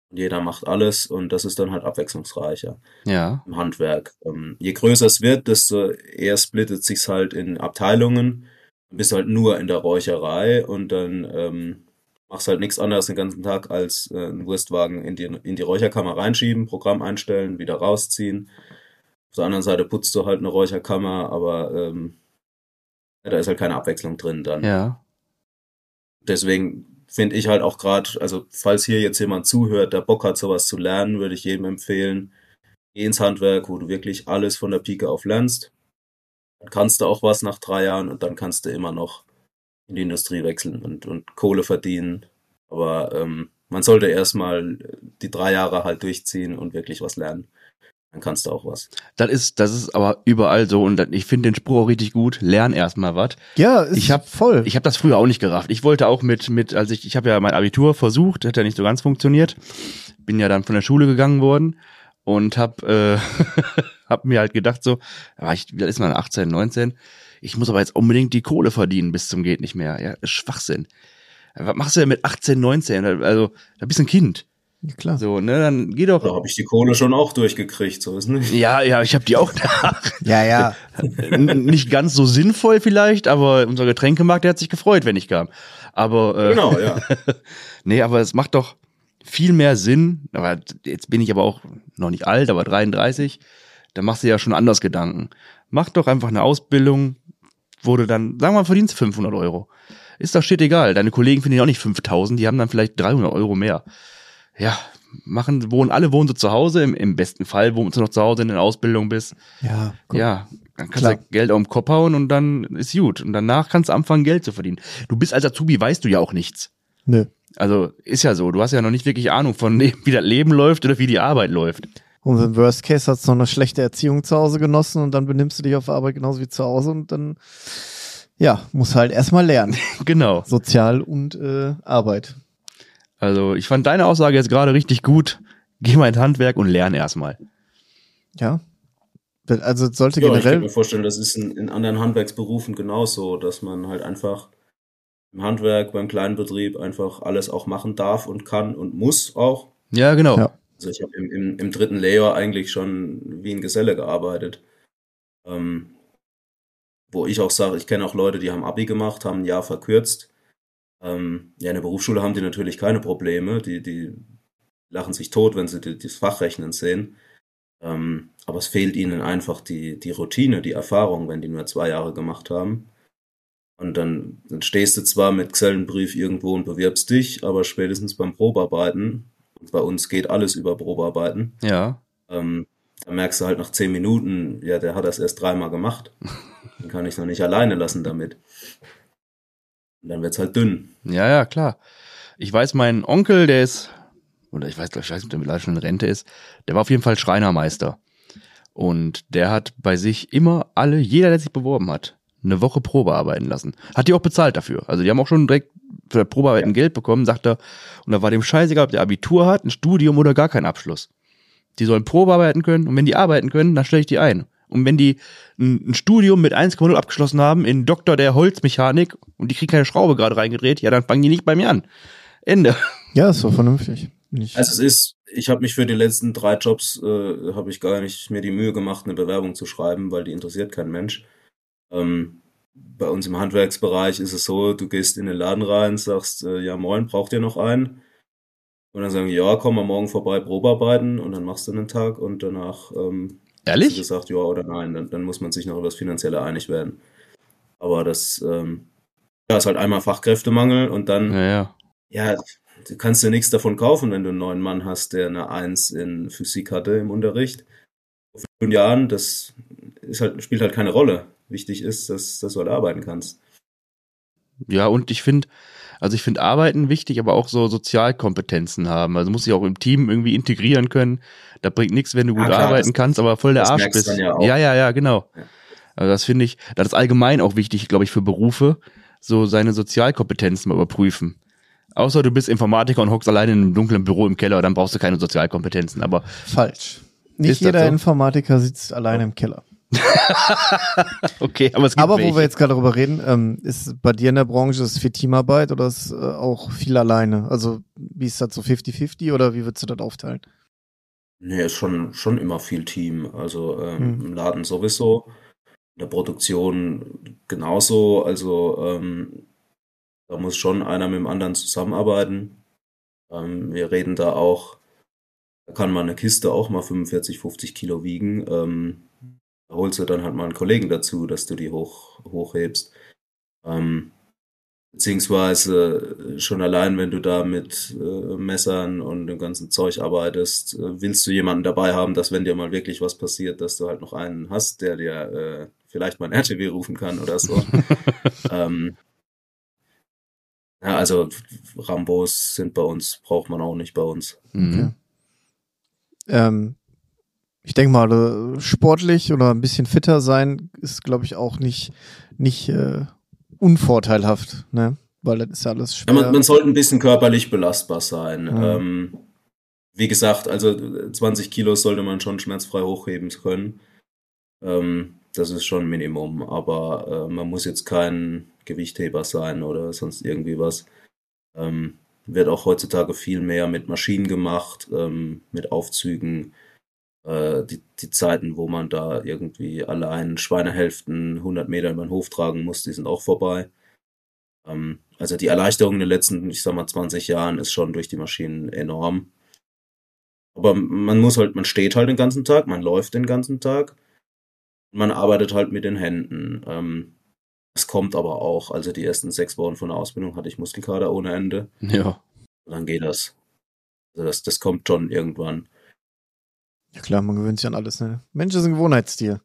Und jeder macht alles und das ist dann halt abwechslungsreicher Ja, im Handwerk. Ähm, je größer es wird, desto eher splittet sich's halt in Abteilungen. Du bist halt nur in der Räucherei und dann ähm, machst halt nichts anderes den ganzen Tag als äh, einen Wurstwagen in die, in die Räucherkammer reinschieben, Programm einstellen, wieder rausziehen. Auf der anderen Seite putzt du halt eine Räucherkammer, aber ähm, ja, da ist halt keine Abwechslung drin dann. ja. Deswegen finde ich halt auch gerade, also falls hier jetzt jemand zuhört, der Bock hat, sowas zu lernen, würde ich jedem empfehlen, geh ins Handwerk, wo du wirklich alles von der Pike auf lernst. Dann kannst du auch was nach drei Jahren und dann kannst du immer noch in die Industrie wechseln und, und Kohle verdienen. Aber ähm, man sollte erstmal die drei Jahre halt durchziehen und wirklich was lernen. Dann kannst du auch was. Das ist, das ist aber überall so und ich finde den Spruch auch richtig gut. Lern erstmal was. Ja, ist Ich hab- voll. Ich habe das früher auch nicht gerafft. Ich wollte auch mit, mit, also ich, ich habe ja mein Abitur versucht, hat ja nicht so ganz funktioniert. Bin ja dann von der Schule gegangen worden und hab, äh, hab mir halt gedacht so, ja, ich, da ist man 18, 19, ich muss aber jetzt unbedingt die Kohle verdienen bis zum geht nicht mehr. Ja, Schwachsinn. Was machst du denn mit 18, 19? Also, da bist du ein Kind. Ja, klar. So, ne, dann geh doch. Da habe ich die Kohle schon auch durchgekriegt, so ist nicht. Ja, ja, ich habe die auch da. Ja, ja. Nicht ganz so sinnvoll vielleicht, aber unser Getränkemarkt, der hat sich gefreut, wenn ich kam. Aber äh, Genau, ja. nee, aber es macht doch viel mehr Sinn. Aber jetzt bin ich aber auch noch nicht alt, aber 33. Da machst du ja schon anders Gedanken. Mach doch einfach eine Ausbildung, wo du dann, sagen wir mal, verdienst 500 Euro. Ist doch shit egal. Deine Kollegen finden auch nicht 5000, die haben dann vielleicht 300 Euro mehr. Ja, machen, wohnen, alle wohnen so zu Hause. Im, im besten Fall wohnst du noch zu Hause in der Ausbildung bist. Ja, guck. Ja, dann kannst Klar. du Geld auf den Kopf hauen und dann ist gut. Und danach kannst du anfangen, Geld zu verdienen. Du bist als Azubi, weißt du ja auch nichts. Nö. Also ist ja so, du hast ja noch nicht wirklich Ahnung von wie das Leben läuft oder wie die Arbeit läuft. Und im Worst Case hast du noch eine schlechte Erziehung zu Hause genossen und dann benimmst du dich auf Arbeit genauso wie zu Hause und dann, ja, musst halt erstmal lernen. Genau. Sozial und äh, Arbeit. Also ich fand deine Aussage jetzt gerade richtig gut. Geh mal ins Handwerk und lern erstmal. Ja. Also es sollte Ja, ich könnte generell. mir vorstellen, das ist in, in anderen Handwerksberufen genauso, dass man halt einfach im Handwerk, beim kleinen Betrieb einfach alles auch machen darf und kann und muss auch. Ja, genau. Ja. Also ich habe im, im, im dritten Layer eigentlich schon wie ein Geselle gearbeitet. Ähm, wo ich auch sage, ich kenne auch Leute, die haben Abi gemacht, haben ein Jahr verkürzt. Ähm, ja, in der Berufsschule haben die natürlich keine Probleme. Die, die lachen sich tot, wenn sie die, das Fachrechnen sehen. Ähm, aber es fehlt ihnen einfach die, die Routine, die Erfahrung, wenn die nur zwei Jahre gemacht haben. Und dann, dann stehst du zwar mit Gesellenbrief irgendwo und bewirbst dich, aber spätestens beim Probearbeiten, und bei uns geht alles über Probearbeiten, Ja. ähm, da merkst du halt nach zehn Minuten, ja, der hat das erst dreimal gemacht. Den kann ich noch nicht alleine lassen damit. Und dann wird's halt dünn. Ja, ja, klar. Ich weiß, mein Onkel, der ist, oder ich weiß, ich weiß nicht, ob der mittlerweile schon in Rente ist, der war auf jeden Fall Schreinermeister. Und der hat bei sich immer alle, jeder, der sich beworben hat, eine Woche Probe arbeiten lassen. Hat die auch bezahlt dafür. Also die haben auch schon direkt für das Probearbeiten Geld bekommen, sagt er. Und da war dem scheißegal, ob der Abitur hat, ein Studium oder gar keinen Abschluss. Die sollen Probe arbeiten können und wenn die arbeiten können, dann stelle ich die ein. Und wenn die ein, ein Studium mit 1,0 abgeschlossen haben in Doktor der Holzmechanik und die kriegen keine Schraube gerade reingedreht, ja, dann fangen die nicht bei mir an. Ende. Ja, ist doch vernünftig. Nicht. Also es ist, ich habe mich für die letzten drei Jobs, äh, habe ich gar nicht mir die Mühe gemacht, eine Bewerbung zu schreiben, weil die interessiert kein Mensch. Ähm, bei uns im Handwerksbereich ist es so, du gehst in den Laden rein, sagst, äh, ja moin, braucht ihr noch einen? Und dann sagen die, ja, komm mal morgen vorbei, Probearbeiten und dann machst du einen Tag und danach ähm, Ehrlich? gesagt, ja oder nein, dann, dann muss man sich noch über das Finanzielle einig werden. Aber das ähm, ja, ist halt einmal Fachkräftemangel und dann Ja, ja. ja, du kannst dir nichts davon kaufen, wenn du einen neuen Mann hast, der eine Eins in Physik hatte im Unterricht. Vor fünf Jahren, das ist halt, spielt halt keine Rolle. Wichtig ist, dass, dass du halt arbeiten kannst. Ja, und ich finde, also ich finde Arbeiten wichtig, aber auch so Sozialkompetenzen haben. Also muss sich auch im Team irgendwie integrieren können. Da bringt nichts, wenn du Ja, gut klar, arbeiten das- kannst, aber voll der das Arsch bist. ja auch. ja, ja, ja, genau. Ja. Also das finde ich, das ist allgemein auch wichtig, glaube ich, für Berufe, so seine Sozialkompetenzen mal überprüfen. Außer du bist Informatiker und hockst alleine in einem dunklen Büro im Keller, dann brauchst du keine Sozialkompetenzen. Aber Falsch. Nicht jeder so? Informatiker sitzt alleine im Keller. okay, aber es gibt Aber welche. wo wir jetzt gerade darüber reden, ähm, ist bei dir in der Branche ist viel Teamarbeit oder ist äh, auch viel alleine? Also wie ist das so 50-50 oder wie würdest du das aufteilen? Nee, ist schon, schon immer viel Team. Also ähm, Hm. im Laden sowieso, in der Produktion genauso. Also ähm, da muss schon einer mit dem anderen zusammenarbeiten. Ähm, wir reden da auch, da kann man eine Kiste auch mal 45, 50 Kilo wiegen. Da holst du dann halt mal einen Kollegen dazu, dass du die hoch, hochhebst. Ähm, beziehungsweise äh, schon allein, wenn du da mit äh, Messern und dem ganzen Zeug arbeitest, äh, willst du jemanden dabei haben, dass wenn dir mal wirklich was passiert, dass du halt noch einen hast, der dir äh, vielleicht mal ein RTW rufen kann oder so. ähm, ja, also Rambos sind bei uns, braucht man auch nicht bei uns. Mhm. Ähm, ich denke mal, äh, sportlich oder ein bisschen fitter sein ist, glaube ich, auch nicht, nicht äh, unvorteilhaft, ne? Weil das ist ja alles Ja, schwer. man, man sollte ein bisschen körperlich belastbar sein. Mhm. Ähm, wie gesagt, also 20 Kilo sollte man schon schmerzfrei hochheben können. Ähm, das ist schon ein Minimum, aber äh, man muss jetzt kein Gewichtheber sein oder sonst irgendwie was. Ähm, wird auch heutzutage viel mehr mit Maschinen gemacht, ähm, mit Aufzügen. Äh, die, die Zeiten, wo man da irgendwie allein Schweinehälften 100 Meter über den Hof tragen muss, die sind auch vorbei. Ähm, also die Erleichterung in den letzten, ich sag mal, 20 Jahren ist schon durch die Maschinen enorm. Aber man muss halt, man steht halt den ganzen Tag, man läuft den ganzen Tag, man arbeitet halt mit den Händen. Ähm, es kommt aber auch, also die ersten sechs Wochen von der Ausbildung hatte ich Muskelkater ohne Ende. Ja. Und dann geht das. Also das, das kommt schon irgendwann. Ja klar, man gewöhnt sich an alles, ne? Mensch ist ein Gewohnheitstier.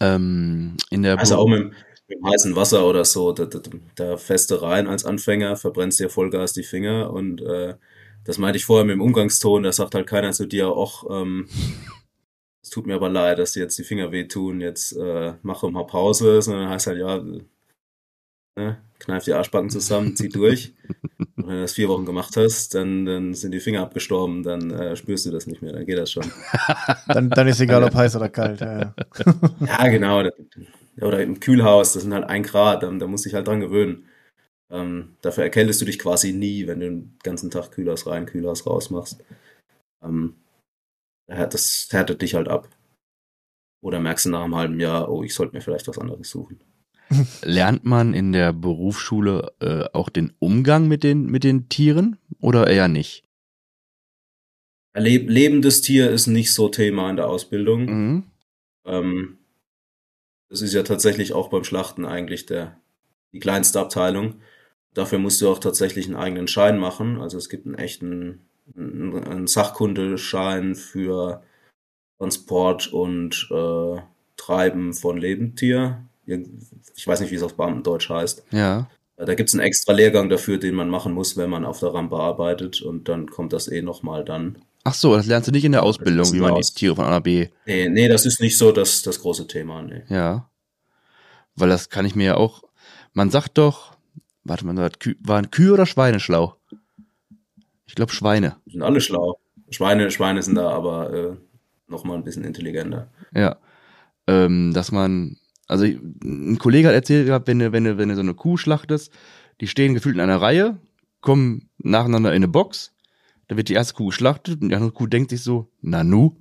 Ähm, in der Also auch mit, dem- mit dem heißen Wasser oder so, da, da, da du rein als Anfänger, verbrennst dir Vollgas die Finger und äh, das meinte ich vorher mit dem Umgangston, da sagt halt keiner zu dir, ach, ähm, es tut mir aber leid, dass dir jetzt die Finger wehtun, jetzt äh, mache mal Pause, sondern heißt halt, ja, ne, kneif die Arschbacken zusammen, zieh durch. Und wenn du das vier Wochen gemacht hast, dann, dann sind die Finger abgestorben, dann äh, spürst du das nicht mehr, dann geht das schon. Dann, dann ist egal, ob heiß oder kalt. Ja, ja. Genau. Oder im Kühlhaus, das sind halt ein Grad, da, da musst du dich halt dran gewöhnen. Ähm, dafür erkältest du dich quasi nie, wenn du den ganzen Tag Kühlhaus rein, Kühlhaus raus machst. Ähm, das härtet dich halt ab. Oder merkst du nach einem halben Jahr, oh, ich sollte mir vielleicht was anderes suchen. Lernt man in der Berufsschule äh, auch den Umgang mit den, mit den Tieren oder eher nicht? Leb lebendes Tier ist nicht so Thema in der Ausbildung. Mhm. Ähm, das ist ja tatsächlich auch beim Schlachten eigentlich der, die kleinste Abteilung. Dafür musst du auch tatsächlich einen eigenen Schein machen. Also es gibt einen echten einen, einen Sachkundeschein für Transport und äh, Treiben von Lebendtier. Ich weiß nicht, wie es auf Beamtendeutsch heißt. Ja. Da gibt es einen extra Lehrgang dafür, den man machen muss, wenn man auf der Rampe arbeitet und dann kommt das eh nochmal dann. Ach so, das lernst du nicht in der Ausbildung, wie man die Tiere von A nach B. Nee, nee, das ist nicht so das, das große Thema, nee. Ja. Weil das kann ich mir ja auch. Man sagt doch, warte mal, waren Kühe oder Schweine schlau? Ich glaube Schweine. Sind alle schlau. Schweine, Schweine sind da aber äh, nochmal ein bisschen intelligenter. Ja. Ähm, dass man, also ein Kollege hat erzählt gehabt, wenn du, wenn du, wenn du so eine Kuh schlachtest, die stehen gefühlt in einer Reihe, kommen nacheinander in eine Box, da wird die erste Kuh geschlachtet und die andere Kuh denkt sich so, na nu,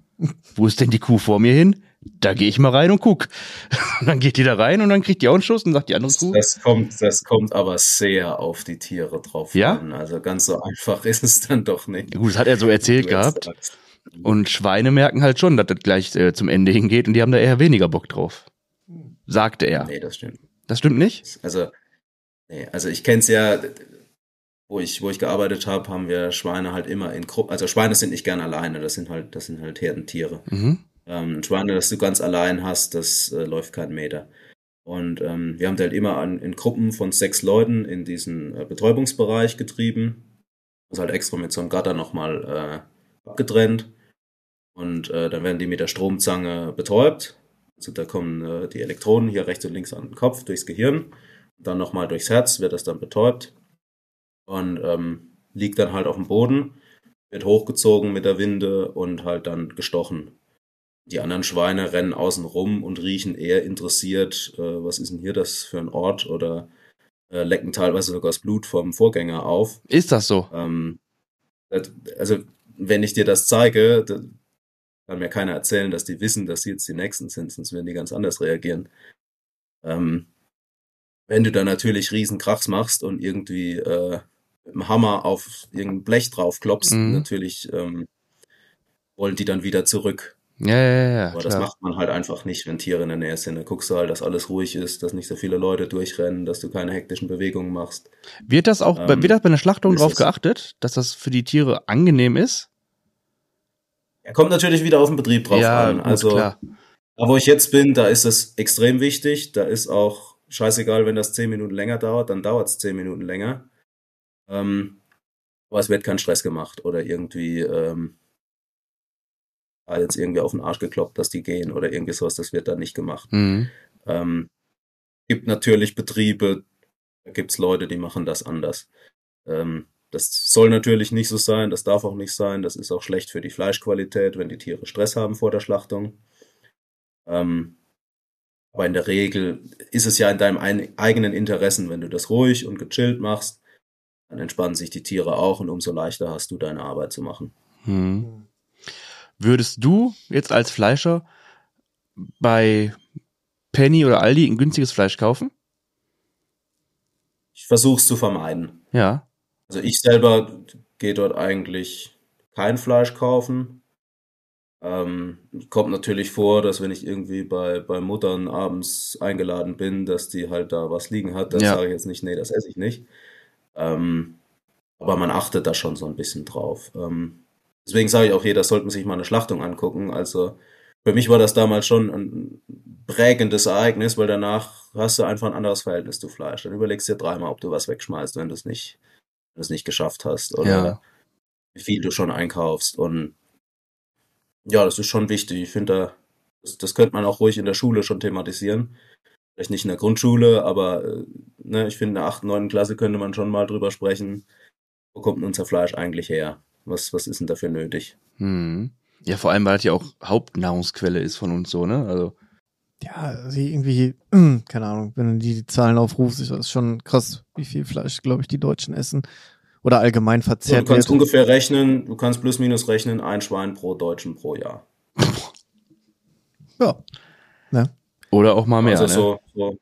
wo ist denn die Kuh vor mir hin? Da gehe ich mal rein und guck. Und dann geht die da rein und dann kriegt die auch einen Schuss und sagt die andere Kuh. Das kommt, das kommt aber sehr auf die Tiere drauf ja? an. Also ganz so einfach ist es dann doch nicht. Gut, das hat er so erzählt gehabt. Und Schweine merken halt schon, dass das gleich äh, zum Ende hingeht und die haben da eher weniger Bock drauf. Sagte er. Nee, das stimmt. Das stimmt nicht? Also, nee, also ich kenne es ja, wo ich, wo ich gearbeitet habe, haben wir Schweine halt immer in Gruppen. Also Schweine sind nicht gern alleine, das sind halt, das sind halt Herdentiere. Mhm. Ähm, ein Schweine, das du ganz allein hast, das äh, läuft keinen Meter. Und ähm, wir haben halt immer an, in Gruppen von sechs Leuten in diesen äh, Betäubungsbereich getrieben. Das halt extra mit so einem Gatter nochmal äh, abgetrennt. Und äh, dann werden die mit der Stromzange betäubt. Also da kommen äh, die Elektronen hier rechts und links an den Kopf, durchs Gehirn. Dann nochmal durchs Herz wird das dann betäubt und ähm, liegt dann halt auf dem Boden, wird hochgezogen mit der Winde und halt dann gestochen. Die anderen Schweine rennen außen rum und riechen eher interessiert, äh, was ist denn hier das für ein Ort oder äh, lecken teilweise sogar das Blut vom Vorgänger auf. Ist das so? Ähm, also, wenn ich dir das zeige, kann mir keiner erzählen, dass die wissen, dass sie jetzt die Nächsten sind, sonst würden die ganz anders reagieren. Ähm, wenn du da natürlich riesen Krachs machst und irgendwie äh, mit dem Hammer auf irgendein Blech drauf klopfst, Mhm. natürlich ähm, wollen die dann wieder zurück. Ja, ja, ja. Aber das klar. macht man halt einfach nicht, wenn Tiere in der Nähe sind. Da guckst du halt, dass alles ruhig ist, dass nicht so viele Leute durchrennen, dass du keine hektischen Bewegungen machst. Wird das auch, bei- Ähm, wird das bei einer Schlachtung drauf es- geachtet, dass das für die Tiere angenehm ist? Er kommt natürlich wieder auf den Betrieb drauf ja, an. Also klar. da, wo ich jetzt bin, da ist es extrem wichtig. Da ist auch scheißegal, wenn das zehn Minuten länger dauert, dann dauert es zehn Minuten länger. Ähm, aber es wird kein Stress gemacht oder irgendwie ähm, da jetzt irgendwie auf den Arsch gekloppt, dass die gehen oder irgendwie sowas. Das wird dann nicht gemacht. Mhm. Ähm, gibt natürlich Betriebe, da gibt's Leute, die machen das anders. Ähm, das soll natürlich nicht so sein, das darf auch nicht sein. Das ist auch schlecht für die Fleischqualität, wenn die Tiere Stress haben vor der Schlachtung. Ähm, aber in der Regel ist es ja in deinem ein, eigenen Interessen, wenn du das ruhig und gechillt machst, dann entspannen sich die Tiere auch und umso leichter hast du deine Arbeit zu machen. Mhm. Würdest du jetzt als Fleischer bei Penny oder Aldi ein günstiges Fleisch kaufen? Ich versuche es zu vermeiden. Ja. Also ich selber gehe dort eigentlich kein Fleisch kaufen. Ähm, kommt natürlich vor, dass wenn ich irgendwie bei, bei Muttern abends eingeladen bin, dass die halt da was liegen hat, dann Ja. sage ich jetzt nicht, nee, das esse ich nicht. Ähm, aber man achtet da schon so ein bisschen drauf. Ähm, deswegen sage ich auch, jeder sollte sich mal eine Schlachtung angucken. Also für mich war das damals schon ein prägendes Ereignis, weil danach hast du einfach ein anderes Verhältnis zu Fleisch. Dann überlegst du dir dreimal, ob du was wegschmeißt, wenn du es nicht, du es nicht geschafft hast oder Ja. wie viel du schon einkaufst. Und ja, das ist schon wichtig. Ich finde, da- das, das könnte man auch ruhig in der Schule schon thematisieren. Vielleicht nicht in der Grundschule, aber äh, ne, ich finde, in der 8., 9. Klasse könnte man schon mal drüber sprechen, wo kommt unser Fleisch eigentlich her? Was, was ist denn dafür nötig? Mhm. Ja, vor allem, weil das ja auch Hauptnahrungsquelle ist von uns so, ne? Also, Ja, also irgendwie, keine Ahnung, wenn du die, die Zahlen aufrufst, ist das schon krass, wie viel Fleisch, glaube ich, die Deutschen essen. Oder allgemein So, du verzehrt kannst wird. ungefähr rechnen, du kannst plus minus rechnen, ein Schwein pro Deutschen pro Jahr. Ja. Ne? oder auch mal mehr, also ne? so, so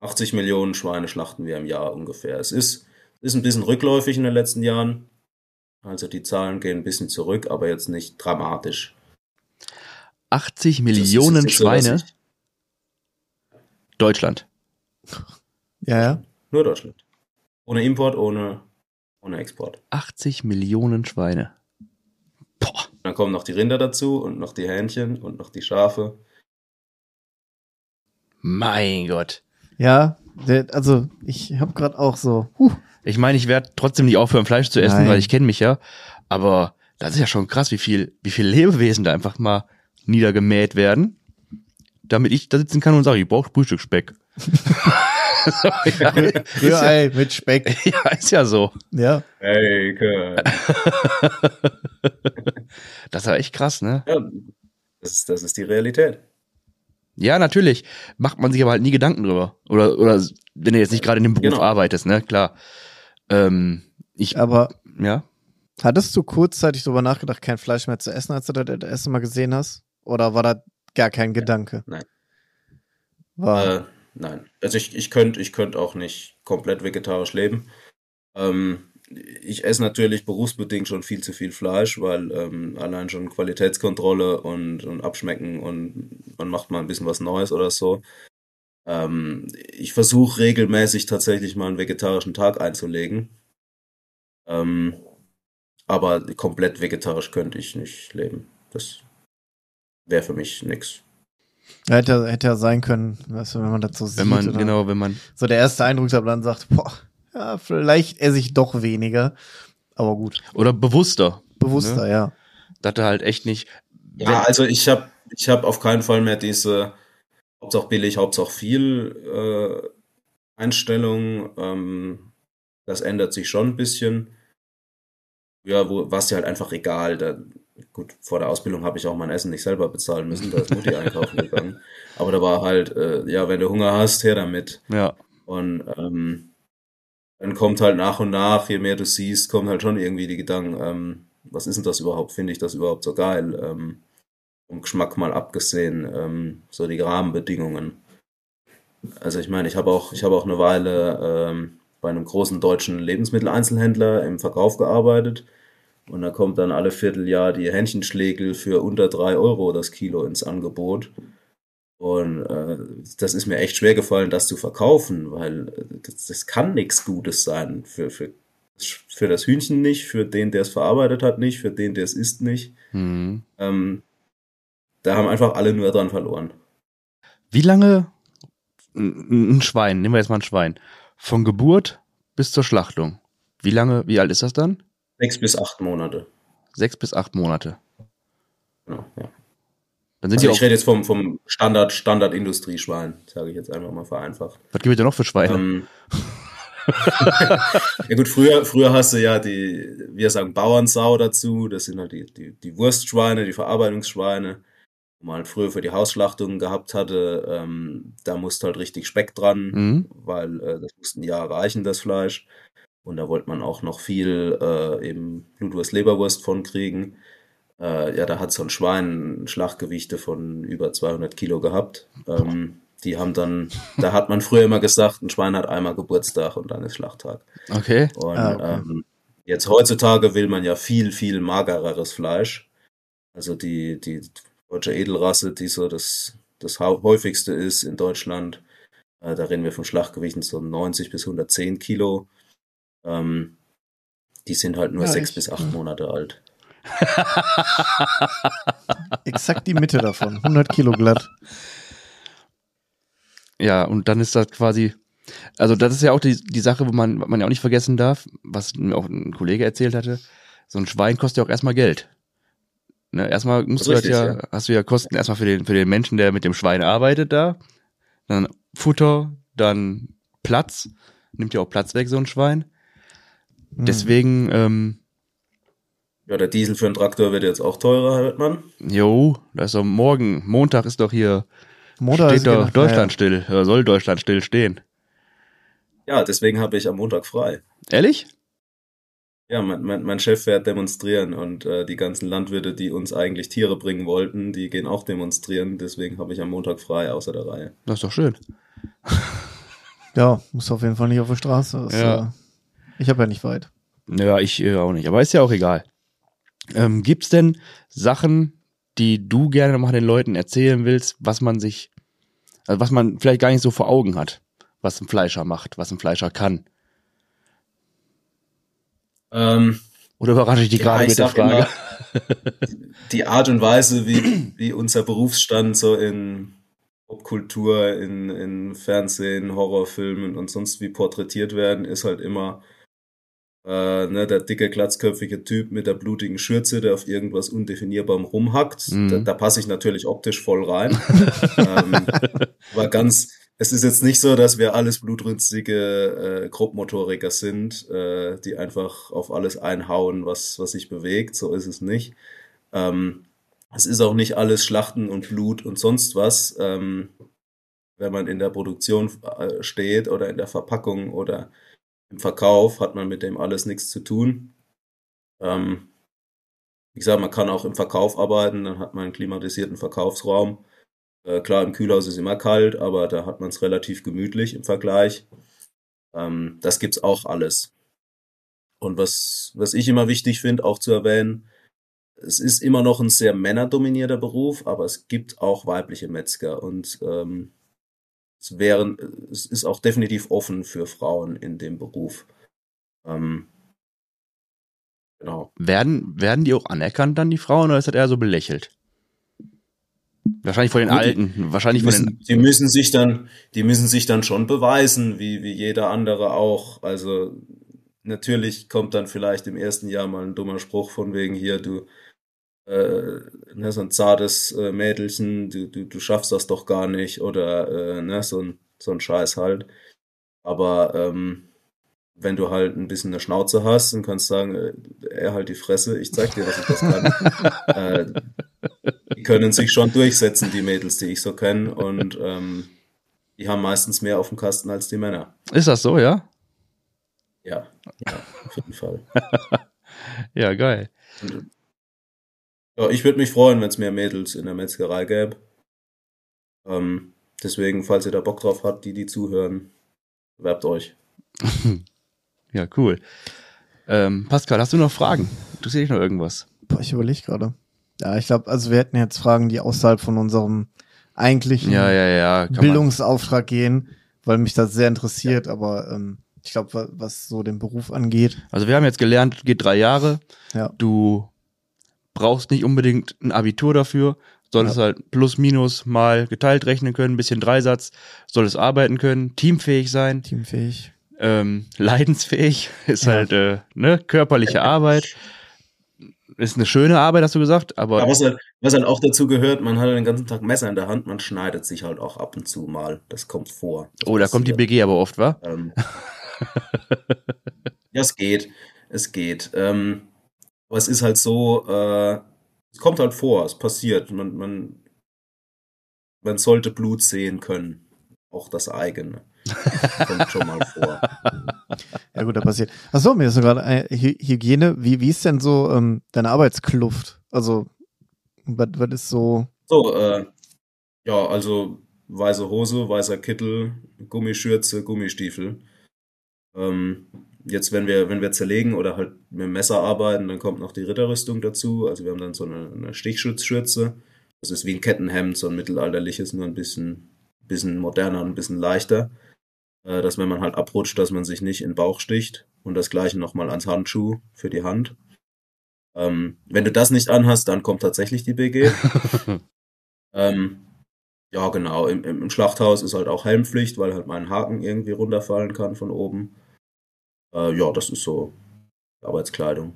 80 Millionen Schweine schlachten wir im Jahr ungefähr. Es ist, ist ein bisschen rückläufig in den letzten Jahren. Also die Zahlen gehen ein bisschen zurück, aber jetzt nicht dramatisch. 80 Millionen so, Schweine? ich- Deutschland. Ja, ja. Nur Deutschland. Ohne Import, ohne, ohne Export. 80 Millionen Schweine. Boah. Dann kommen noch die Rinder dazu und noch die Hähnchen und noch die Schafe. Mein Gott. Ja, der, also ich habe gerade auch so, huh, Ich meine, ich werde trotzdem nicht aufhören, Fleisch zu essen, Nein. weil ich kenne mich ja. Aber das ist ja schon krass, wie viel, wie viel Lebewesen da einfach mal niedergemäht werden, damit ich da sitzen kann und sage, ich brauche Frühstücksspeck. so, ja, ja, mit Speck. ja, ist ja so. Ja, Bacon. Das ist ja echt krass, ne? Ja, das ist, das ist die Realität. Ja, natürlich. Macht man sich aber halt nie Gedanken drüber. Oder, oder wenn du jetzt nicht gerade in dem Beruf Genau. arbeitest, ne? Klar. Ähm, ich, aber ja. hattest du kurzzeitig drüber nachgedacht, kein Fleisch mehr zu essen, als du das das erste Mal gesehen hast? Oder war da gar kein Gedanke? Nein. War, Äh, nein. Also ich, ich könnte ich könnt auch nicht komplett vegetarisch leben. Ähm, ich esse natürlich berufsbedingt schon viel zu viel Fleisch, weil ähm, allein schon Qualitätskontrolle und, und Abschmecken und man macht mal ein bisschen was Neues oder so. Ähm, ich versuche regelmäßig tatsächlich mal einen vegetarischen Tag einzulegen. Ähm, aber komplett vegetarisch könnte ich nicht leben. Das wäre für mich nix. hätte, hätte ja sein können, weißt du, wenn man das so sieht. Wenn man, genau, wenn man, So der erste Eindruck, aber dann sagt, boah, ja, vielleicht esse ich doch weniger. Aber gut, oder bewusster. bewusster, ja. dass er halt echt nicht. Ja, also ich habe ich hab auf keinen Fall mehr diese Hauptsache billig, Hauptsache viel äh, Einstellung. Ähm, das ändert sich schon ein bisschen. Ja, wo war es dir halt einfach egal. Da, gut, vor der Ausbildung habe ich auch mein Essen nicht selber bezahlen müssen, da ist Mutti einkaufen gegangen. Aber da war halt, äh, ja, wenn du Hunger hast, her damit. Ja, Und ähm, dann kommt halt nach und nach, je mehr du siehst, kommen halt schon irgendwie die Gedanken, ähm, was ist denn das überhaupt? Finde ich das überhaupt so geil? Ähm, vom Geschmack mal abgesehen, ähm, so die Rahmenbedingungen. Also ich meine, ich habe auch, ich habe auch eine Weile ähm, bei einem großen deutschen Lebensmitteleinzelhändler im Verkauf gearbeitet. Und da kommt dann alle Vierteljahr die Hähnchenschlägel für unter drei Euro das Kilo ins Angebot. Und äh, das ist mir echt schwer gefallen, das zu verkaufen, weil äh, das, das kann nichts Gutes sein. Für, für, für das Hühnchen nicht, für den, der es verarbeitet hat, nicht, für den, der es isst, nicht. mhm. Ähm, da haben einfach alle nur dran verloren. Wie lange ein ein Schwein, nehmen wir jetzt mal ein Schwein, von Geburt bis zur Schlachtung. Wie lange, wie alt ist das dann? Sechs bis acht Monate. Sechs bis acht Monate. Genau, ja. Dann sind Also die ich rede jetzt vom, vom Standard, Standard-Industrieschwein, sage ich jetzt einfach mal vereinfacht. Was gibt es denn noch für Schweine? Ähm, ja gut, früher, früher hast du ja die, wir sagen Bauernsau dazu, das sind halt die, die, die Wurstschweine, die Verarbeitungsschweine, wo man halt früher für die Hausschlachtungen gehabt hatte, ähm, da musste halt richtig Speck dran, Mhm. weil äh, das musste ein Jahr reichen, das Fleisch. Und da wollte man auch noch viel äh, eben Blutwurst, Leberwurst von kriegen. Äh, ja, da hat so ein Schwein Schlachtgewichte von über 200 Kilo gehabt. Ähm, die haben dann, da hat man früher immer gesagt, ein Schwein hat einmal Geburtstag und dann ist Schlachttag. Okay. Und Ah, okay. ähm, jetzt heutzutage will man ja viel, viel magereres Fleisch. Also die, die deutsche Edelrasse, die so das, das häufigste ist in Deutschland, äh, da reden wir von Schlachtgewichten so 90 bis 110 Kilo. Ähm, die sind halt nur Ja, sechs ich- bis acht Monate alt. Exakt die Mitte davon. 100 Kilo glatt. Ja, und dann ist das quasi, also das ist ja auch die, die Sache, wo man, was man ja auch nicht vergessen darf, was mir auch ein Kollege erzählt hatte, so ein Schwein kostet ja auch erstmal Geld. Ne, erstmal musst du Das das ist ja, richtig, hast du ja Kosten erstmal für den, für den Menschen, der mit dem Schwein arbeitet da, dann Futter, dann Platz, nimmt ja auch Platz weg, so ein Schwein. Hm. Deswegen, ähm, Ja, der Diesel für einen Traktor wird jetzt auch teurer, hört man. jo, doch morgen, Montag ist doch hier, Motor steht ist doch genau- Deutschland still, oder soll Deutschland still stehen. Ja, deswegen habe ich am Montag frei. Ehrlich? Ja, mein, mein, mein Chef fährt demonstrieren und äh, die ganzen Landwirte, die uns eigentlich Tiere bringen wollten, die gehen auch demonstrieren. Deswegen habe ich am Montag frei außer der Reihe. Das ist doch schön. Ja, muss auf jeden Fall nicht auf der Straße. Das, Ja. äh, ich habe ja nicht weit. Ja, ich äh, auch nicht, aber ist ja auch egal. Ähm, gibt's denn Sachen, die du gerne mal den Leuten erzählen willst, was man sich, also was man vielleicht gar nicht so vor Augen hat, was ein Fleischer macht, was ein Fleischer kann? Ähm, Oder überrasche ich dich Ja, gerade ich mit der Frage? immer, die Art und Weise, wie, wie unser Berufsstand so in Popkultur, in, in Fernsehen, Horrorfilmen und sonst wie porträtiert werden, ist halt immer äh, ne, der dicke, glatzköpfige Typ mit der blutigen Schürze, der auf irgendwas Undefinierbarem rumhackt. Mhm. Da, da passe ich natürlich optisch voll rein. ähm, aber ganz, es ist jetzt nicht so, dass wir alles blutrünstige äh, Grobmotoriker sind, äh, die einfach auf alles einhauen, was, was sich bewegt. So ist es nicht. Ähm, es ist auch nicht alles Schlachten und Blut und sonst was. Ähm, wenn man in der Produktion äh, steht oder in der Verpackung oder im Verkauf, hat man mit dem alles nichts zu tun. Ähm, wie gesagt, man kann auch im Verkauf arbeiten, dann hat man einen klimatisierten Verkaufsraum. Äh, klar, im Kühlhaus ist immer kalt, aber da hat man es relativ gemütlich im Vergleich. Ähm, das gibt's auch alles. Und was, was ich immer wichtig finde, auch zu erwähnen, es ist immer noch ein sehr männerdominierter Beruf, aber es gibt auch weibliche Metzger und ähm, es wären, es ist auch definitiv offen für Frauen in dem Beruf. Ähm, genau. Werden, werden die auch anerkannt dann, die Frauen, oder ist das eher so belächelt? Wahrscheinlich von den Gut, Alten, wahrscheinlich Die von müssen, den, die müssen sich dann, die müssen sich dann schon beweisen, wie, wie jeder andere auch. Also natürlich kommt dann vielleicht im ersten Jahr mal ein dummer Spruch von wegen hier, du, äh, ne, so ein zartes äh, Mädelchen, du, du, du schaffst das doch gar nicht oder äh, ne, so ein, so ein Scheiß halt. Aber ähm, wenn du halt ein bisschen eine Schnauze hast und kannst sagen, äh, er halt die Fresse, ich zeig dir, dass ich das kann. äh, die können sich schon durchsetzen, die Mädels, die ich so kenne. Und ähm, die haben meistens mehr auf dem Kasten als die Männer. ist das so, ja? Ja, ja auf jeden Fall. Ja, geil. Und, ja, ich würde mich freuen, wenn es mehr Mädels in der Metzgerei gäbe. Ähm, deswegen, falls ihr da Bock drauf habt, die, die zuhören, werbt euch. Ja, cool. Ähm, Pascal, hast du noch Fragen? Interessiert dich noch irgendwas? Boah, ich überlege gerade. Ja, ich glaube, also wir hätten jetzt Fragen, die außerhalb von unserem eigentlichen Ja, ja, ja. Bildungsauftrag gehen, weil mich das sehr interessiert, aber ähm, ich glaube, wa- was so den Beruf angeht, Man. Also wir haben jetzt gelernt, geht drei Jahre. ja, Du brauchst nicht unbedingt ein Abitur dafür, solltest halt plus minus mal geteilt rechnen können, ein bisschen Dreisatz, solltest arbeiten können, teamfähig sein, teamfähig. ähm, leidensfähig, ist Ja. halt äh, ne, körperliche Arbeit. Ist eine schöne Arbeit, hast du gesagt, aber Aber was halt, was halt auch dazu gehört, man hat den ganzen Tag Messer in der Hand, man schneidet sich halt auch ab und zu mal. Das kommt vor. Das oh, da kommt die. BG aber oft, wa? Ähm, ja, es geht. Es geht. Ähm, aber es ist halt so, äh, es kommt halt vor, es passiert. Man, man, man sollte Blut sehen können. Auch das eigene. kommt schon mal vor. Ja gut, da passiert. Achso, mir ist gerade äh, Hy- Hygiene. Wie, wie ist denn so ähm, deine Arbeitskluft? Also, was, was ist so? So, äh, ja, also weiße Hose, weißer Kittel, Gummischürze, Gummistiefel. Ähm, jetzt, wenn wir, wenn wir zerlegen oder halt mit dem Messer arbeiten, dann kommt noch die Ritterrüstung dazu. Also wir haben dann so eine, eine Stichschutzschürze. Das ist wie ein Kettenhemd, so ein mittelalterliches, nur ein bisschen, bisschen moderner und ein bisschen leichter. Äh, dass wenn man halt abrutscht, dass man sich nicht in den Bauch sticht. Und das gleiche nochmal ans Handschuh für die Hand. Ähm, wenn du das nicht anhast, dann kommt tatsächlich die BG. Ähm, ja, genau. Im, im, Im Schlachthaus ist halt auch Helmpflicht, weil halt mein Haken irgendwie runterfallen kann von oben. Äh, ja, das ist so Arbeitskleidung.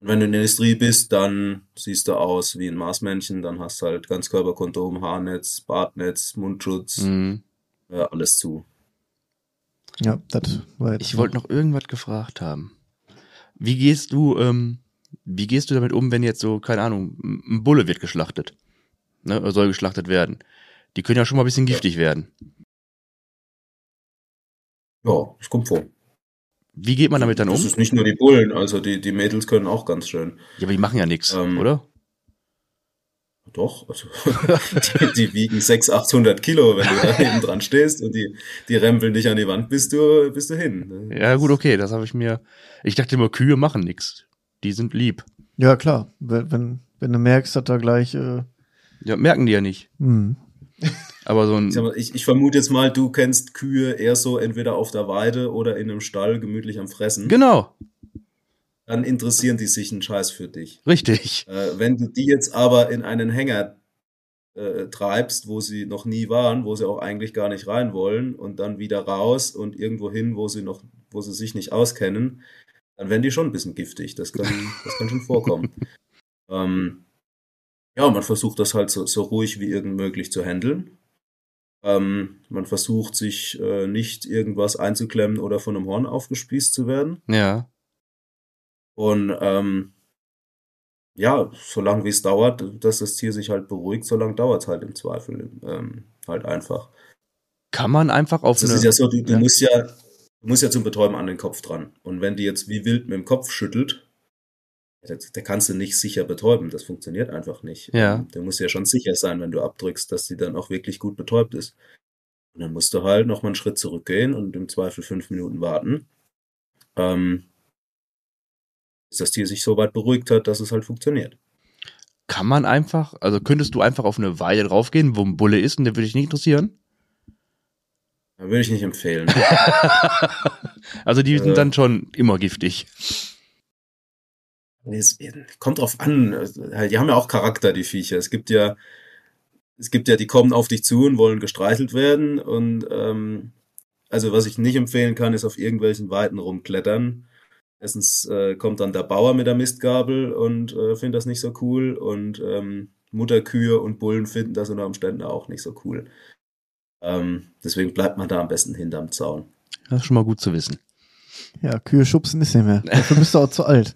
Und wenn du in der Industrie bist, dann siehst du aus wie ein Marsmännchen, dann hast du halt Ganzkörperkondom, Haarnetz, Bartnetz, Mundschutz, Mhm. äh, alles zu. Ja, das war jetzt. Ich wollte noch irgendwas gefragt haben. Wie gehst du, ähm, wie gehst du damit um, wenn jetzt so, keine Ahnung, ein Bulle wird geschlachtet? Ne, oder soll geschlachtet werden? Die können ja schon mal ein bisschen Ja. giftig werden. Ja, das kommt vor. Wie geht man damit dann um? Das ist nicht nur die Bullen, also die, die Mädels können auch ganz schön. Ja, aber die machen ja nichts, Ähm, oder? Doch, also die, die wiegen 600, 800 Kilo, wenn du da hinten dran stehst und die, die rempeln dich an die Wand, bist du, bist du hin. Ja, gut, okay, das habe ich mir. Ich dachte immer, Kühe machen nichts. Die sind lieb. Ja, klar. Wenn, wenn, du merkst, dass da gleich. Äh, Ja, merken die ja nicht. hm. Aber so ein. Ich, ich vermute jetzt mal, du kennst Kühe eher so entweder auf der Weide oder in einem Stall gemütlich am Fressen. Genau, Dann interessieren die sich einen Scheiß für dich. richtig. Äh, wenn du die jetzt aber in einen Hänger äh, treibst, wo sie noch nie waren, wo sie auch eigentlich gar nicht rein wollen und dann wieder raus und irgendwo hin, wo sie noch, wo sie sich nicht auskennen, dann werden die schon ein bisschen giftig. Das kann, das kann schon vorkommen. ähm, ja, man versucht das halt so, so ruhig wie irgend möglich zu handeln. Ähm, man versucht sich äh, nicht irgendwas einzuklemmen oder von einem Horn aufgespießt zu werden. Ja. Und ähm, ja, solange wie es dauert, dass das Tier sich halt beruhigt, solange dauert es halt im Zweifel ähm, halt einfach. Kann man einfach auf Das eine. ist ja so, du, du ja. musst ja, du musst ja zum Betäuben an den Kopf dran. Und wenn die jetzt wie wild mit dem Kopf schüttelt, da, da kannst du nicht sicher betäuben. Das funktioniert einfach nicht. Ja. Ähm, Da musst du ja schon sicher sein, wenn du abdrückst, dass die dann auch wirklich gut betäubt ist. Und dann musst du halt noch mal einen Schritt zurückgehen und im Zweifel fünf Minuten warten. Ähm, bis das Tier sich so weit beruhigt hat, dass es halt funktioniert. Kann man einfach, also könntest du einfach auf eine Weide draufgehen, wo ein Bulle ist und der würde dich nicht interessieren? Da würde ich nicht empfehlen. also die sind Äh. dann schon immer giftig. Es kommt drauf an. Halt, Die haben ja auch Charakter, die Viecher. Es gibt ja, es gibt ja, die kommen auf dich zu und wollen gestreichelt werden. Und ähm, also was ich nicht empfehlen kann, ist auf irgendwelchen Weiten rumklettern. Erstens äh, kommt dann der Bauer mit der Mistgabel und äh, findet das nicht so cool. Und ähm, Mutterkühe und Bullen finden das unter Umständen auch nicht so cool. Ähm, deswegen bleibt man da am besten hinterm Zaun. Das ist schon mal gut zu wissen. Ja, Kühe schubsen ist nicht mehr. Dafür bist du auch zu alt.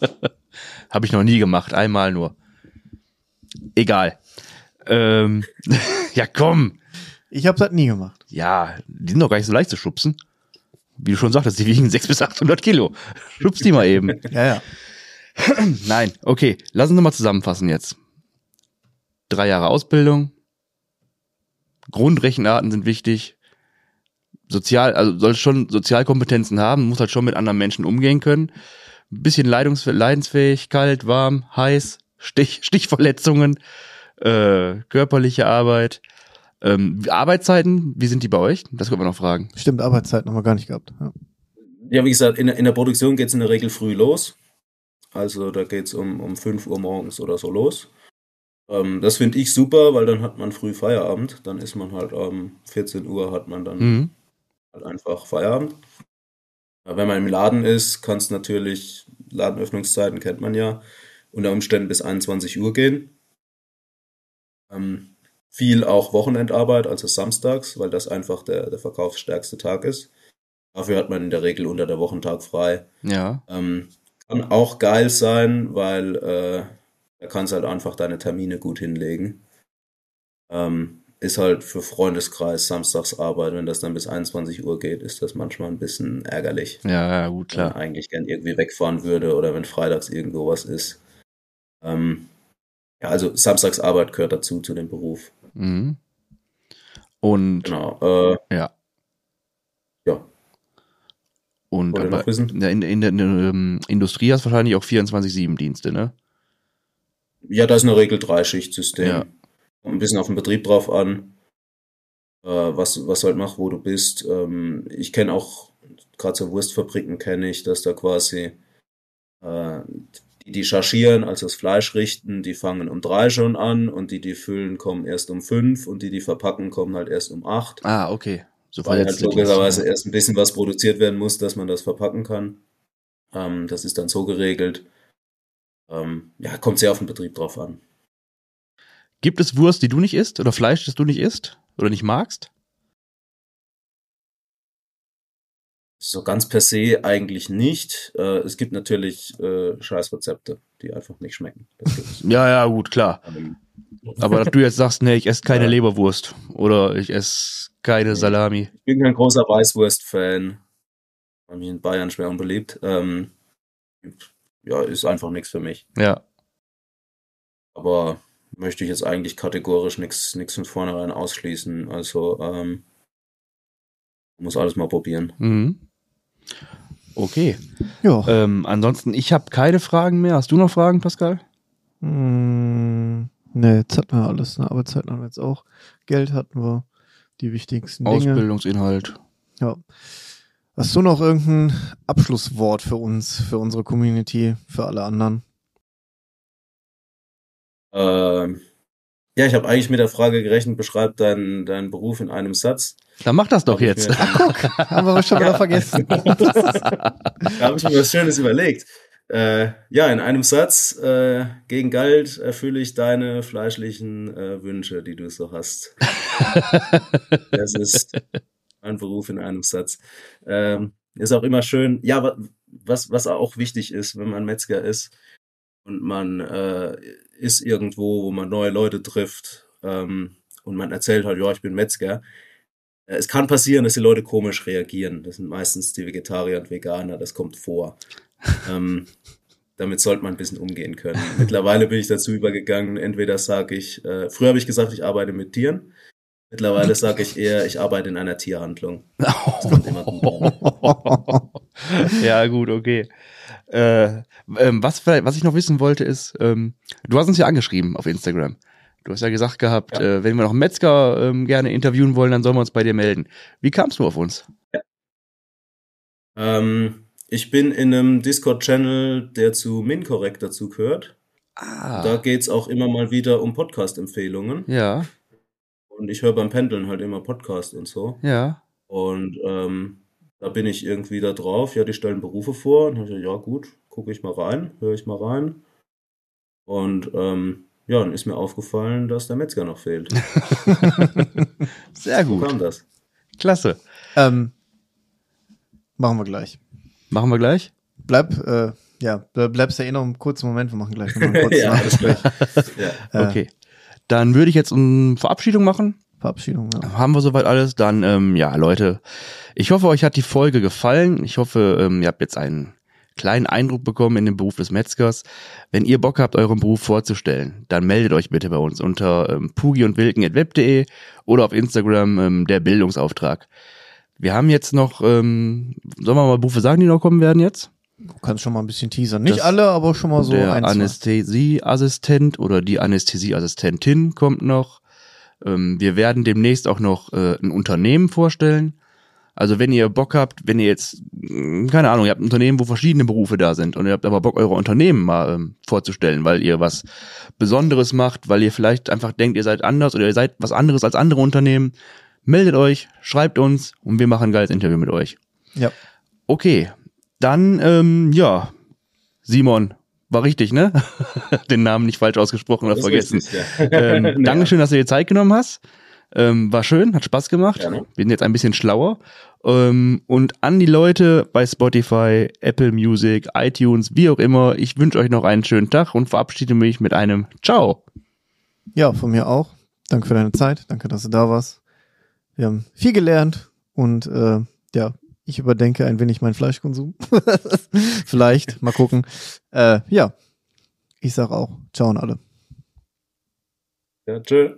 Habe ich noch nie gemacht, einmal nur. Egal. Ähm, ja, komm. Ich habe das nie gemacht. Ja, die sind doch gar nicht so leicht zu schubsen. Wie du schon sagtest, die wiegen 600 bis 800 Kilo. Schubs die mal eben. Ja, ja. Nein, okay, lass uns nochmal zusammenfassen jetzt. Drei Jahre Ausbildung, Grundrechenarten sind wichtig, sozial, also soll schon Sozialkompetenzen haben, muss halt schon mit anderen Menschen umgehen können, ein bisschen Leidungs leidensfähig, kalt, warm, heiß, Stich, Stichverletzungen, äh, körperliche Arbeit, ähm, Arbeitszeiten, wie sind die bei euch? Das können wir noch fragen. Stimmt, Arbeitszeit haben wir gar nicht gehabt. Ja. Ja, wie gesagt, in, der- in der Produktion geht es in der Regel früh los. Also da geht es um, um 5 Uhr morgens oder so los. Ähm, das finde ich super, weil dann hat man früh Feierabend. Dann ist man halt um 14 Uhr hat man dann Mhm. Halt einfach Feierabend. Wenn man im Laden ist, kann es natürlich, Ladenöffnungszeiten kennt man ja, unter Umständen bis 21 Uhr gehen. Ähm, viel auch Wochenendarbeit, also samstags, weil das einfach der, der verkaufsstärkste Tag ist. Dafür hat man in der Regel unter der Wochentag frei. Ja, Ähm, kann auch geil sein, weil äh, da kannst halt einfach deine Termine gut hinlegen. Ähm, ist halt für Freundeskreis Samstagsarbeit, wenn das dann bis 21 Uhr geht, ist das manchmal ein bisschen ärgerlich. ja, ja, gut, Wenn man klar. eigentlich gern irgendwie wegfahren würde oder wenn freitags irgendwo was ist. Ähm, ja, also Samstagsarbeit gehört dazu, zu dem Beruf. Mhm. Und Genau. Äh, ja. Ja. Und aber in der, in, in der ähm, Industrie hast du wahrscheinlich auch 24-7-Dienste, ne? Ja, da ist in der Regel Dreischichtsystem. Ja. Kommt ein bisschen auf den Betrieb drauf an, äh, was, was du halt machst, wo du bist. Ähm, ich kenne auch, gerade so Wurstfabriken kenne ich, dass da quasi äh, die, die chargieren, also das Fleisch richten, die fangen um drei schon an und die, die füllen, kommen erst um fünf und die, die verpacken, kommen halt erst um acht. Ah, okay. So Weil halt verletzte logischerweise Dienste. erst ein bisschen was produziert werden muss, dass man das verpacken kann. Ähm, das ist dann so geregelt. Ähm, ja, kommt sehr auf den Betrieb drauf an. Gibt es Wurst, die du nicht isst? Oder Fleisch, das du nicht isst? Oder nicht magst? So ganz per se eigentlich nicht. Äh, es gibt natürlich äh, Scheißrezepte, die einfach nicht schmecken. Ja, ja, gut, klar. Ähm, Aber dass du jetzt sagst, nee, ich esse keine Ja. Leberwurst. Oder ich esse keine Nee. Salami. ich bin kein großer Weißwurst-Fan. Bei mir in Bayern schwer unbeliebt. Ähm, ja, ist einfach nichts für mich. Ja. Aber möchte ich jetzt eigentlich kategorisch nichts von vornherein ausschließen. Also ähm, muss alles mal probieren. Mhm. Okay. Ja. Ähm, ansonsten, ich habe keine Fragen mehr. Hast du noch Fragen, Pascal? Mm, ne, jetzt hatten wir alles. Ne? Arbeitszeit haben wir jetzt auch. Geld hatten wir. Die wichtigsten Dinge. Ausbildungsinhalt. Ja. Hast du noch irgendein Abschlusswort für uns, für unsere Community, für alle anderen? Ähm, ja, ich habe eigentlich mit der Frage gerechnet, beschreib deinen, deinen Beruf in einem Satz. Dann mach das doch jetzt. Ach, guck, haben wir schon wieder vergessen. da habe ich mir was Schönes überlegt. Äh, ja, in einem Satz, äh, gegen Geld erfülle ich deine fleischlichen äh, Wünsche, die du so hast. das ist mein Beruf in einem Satz. Ähm, ist auch immer schön, ja, was, was auch wichtig ist, wenn man Metzger ist und man äh, ist irgendwo, wo man neue Leute trifft ähm, und man erzählt halt, ja, ich bin Metzger. Äh, es kann passieren, dass die Leute komisch reagieren. Das sind meistens die Vegetarier und Veganer, das kommt vor. ähm, damit sollte man ein bisschen umgehen können. Mittlerweile bin ich dazu übergegangen, entweder sage ich, äh, früher habe ich gesagt, ich arbeite mit Tieren. Mittlerweile sage ich eher, ich arbeite in einer Tierhandlung. ja, gut, okay. Äh, ähm, was, was ich noch wissen wollte ist, ähm, du hast uns ja angeschrieben auf Instagram. Du hast ja gesagt gehabt, ja. Äh, wenn wir noch einen Metzger ähm, gerne interviewen wollen, dann sollen wir uns bei dir melden. Wie kamst du auf uns? Ja. Ähm, ich bin in einem Discord-Channel, der zu MinCorrect dazu gehört. Ah. Da geht's auch immer mal wieder um Podcast-Empfehlungen. Ja. Und ich höre beim Pendeln halt immer Podcast und so. Ja. Und ähm, da bin ich irgendwie da drauf. Ja, die stellen Berufe vor. Und ich, ja, gut, gucke ich mal rein, höre ich mal rein. Und ähm, ja, dann ist mir aufgefallen, dass der Metzger noch fehlt. Sehr gut. Wo kam das? Klasse. Ähm, machen wir gleich. Machen wir gleich? Bleib, äh, ja, bleibst ja eh noch einen kurzen Moment. Wir machen gleich noch einen kurzen ja, ja. Okay. Dann würde ich jetzt eine Verabschiedung machen. Verabschiedung, ja. Haben wir soweit alles? Dann, ähm, ja, Leute, ich hoffe, euch hat die Folge gefallen. Ich hoffe, ähm, ihr habt jetzt einen kleinen Eindruck bekommen in dem Beruf des Metzgers. Wenn ihr Bock habt, euren Beruf vorzustellen, dann meldet euch bitte bei uns unter ähm, pugi und wilken.web.de oder auf Instagram ähm, der Bildungsauftrag. Wir haben jetzt noch, ähm, sollen wir mal Berufe sagen, die noch kommen werden jetzt? Du kannst schon mal ein bisschen teasern. Nicht das alle, aber schon mal so Der Anästhesieassistent oder die Anästhesieassistentin kommt noch. Ähm, wir werden demnächst auch noch äh, ein Unternehmen vorstellen. Also wenn ihr Bock habt, wenn ihr jetzt, hm, keine Ahnung, ihr habt ein Unternehmen, wo verschiedene Berufe da sind und ihr habt aber Bock, eure Unternehmen mal ähm, vorzustellen, weil ihr was Besonderes macht, weil ihr vielleicht einfach denkt, ihr seid anders oder ihr seid was anderes als andere Unternehmen, meldet euch, schreibt uns und wir machen ein geiles Interview mit euch. Ja. Okay, dann, ähm, ja, Simon, war richtig, ne? Den Namen nicht falsch ausgesprochen oder vergessen. Richtig, ja. ähm, Dankeschön, dass du dir Zeit genommen hast. Ähm, war schön, hat Spaß gemacht. Ja, ne? Wir sind jetzt ein bisschen schlauer. Ähm, und an die Leute bei Spotify, Apple Music, iTunes, wie auch immer, ich wünsche euch noch einen schönen Tag und verabschiede mich mit einem Ciao. Ja, von mir auch. Danke für deine Zeit. Danke, dass du da warst. Wir haben viel gelernt und äh, ja, ich überdenke ein wenig meinen Fleischkonsum. Vielleicht, mal gucken. Äh, ja, ich sag auch, ciao an alle. Ja, tschö.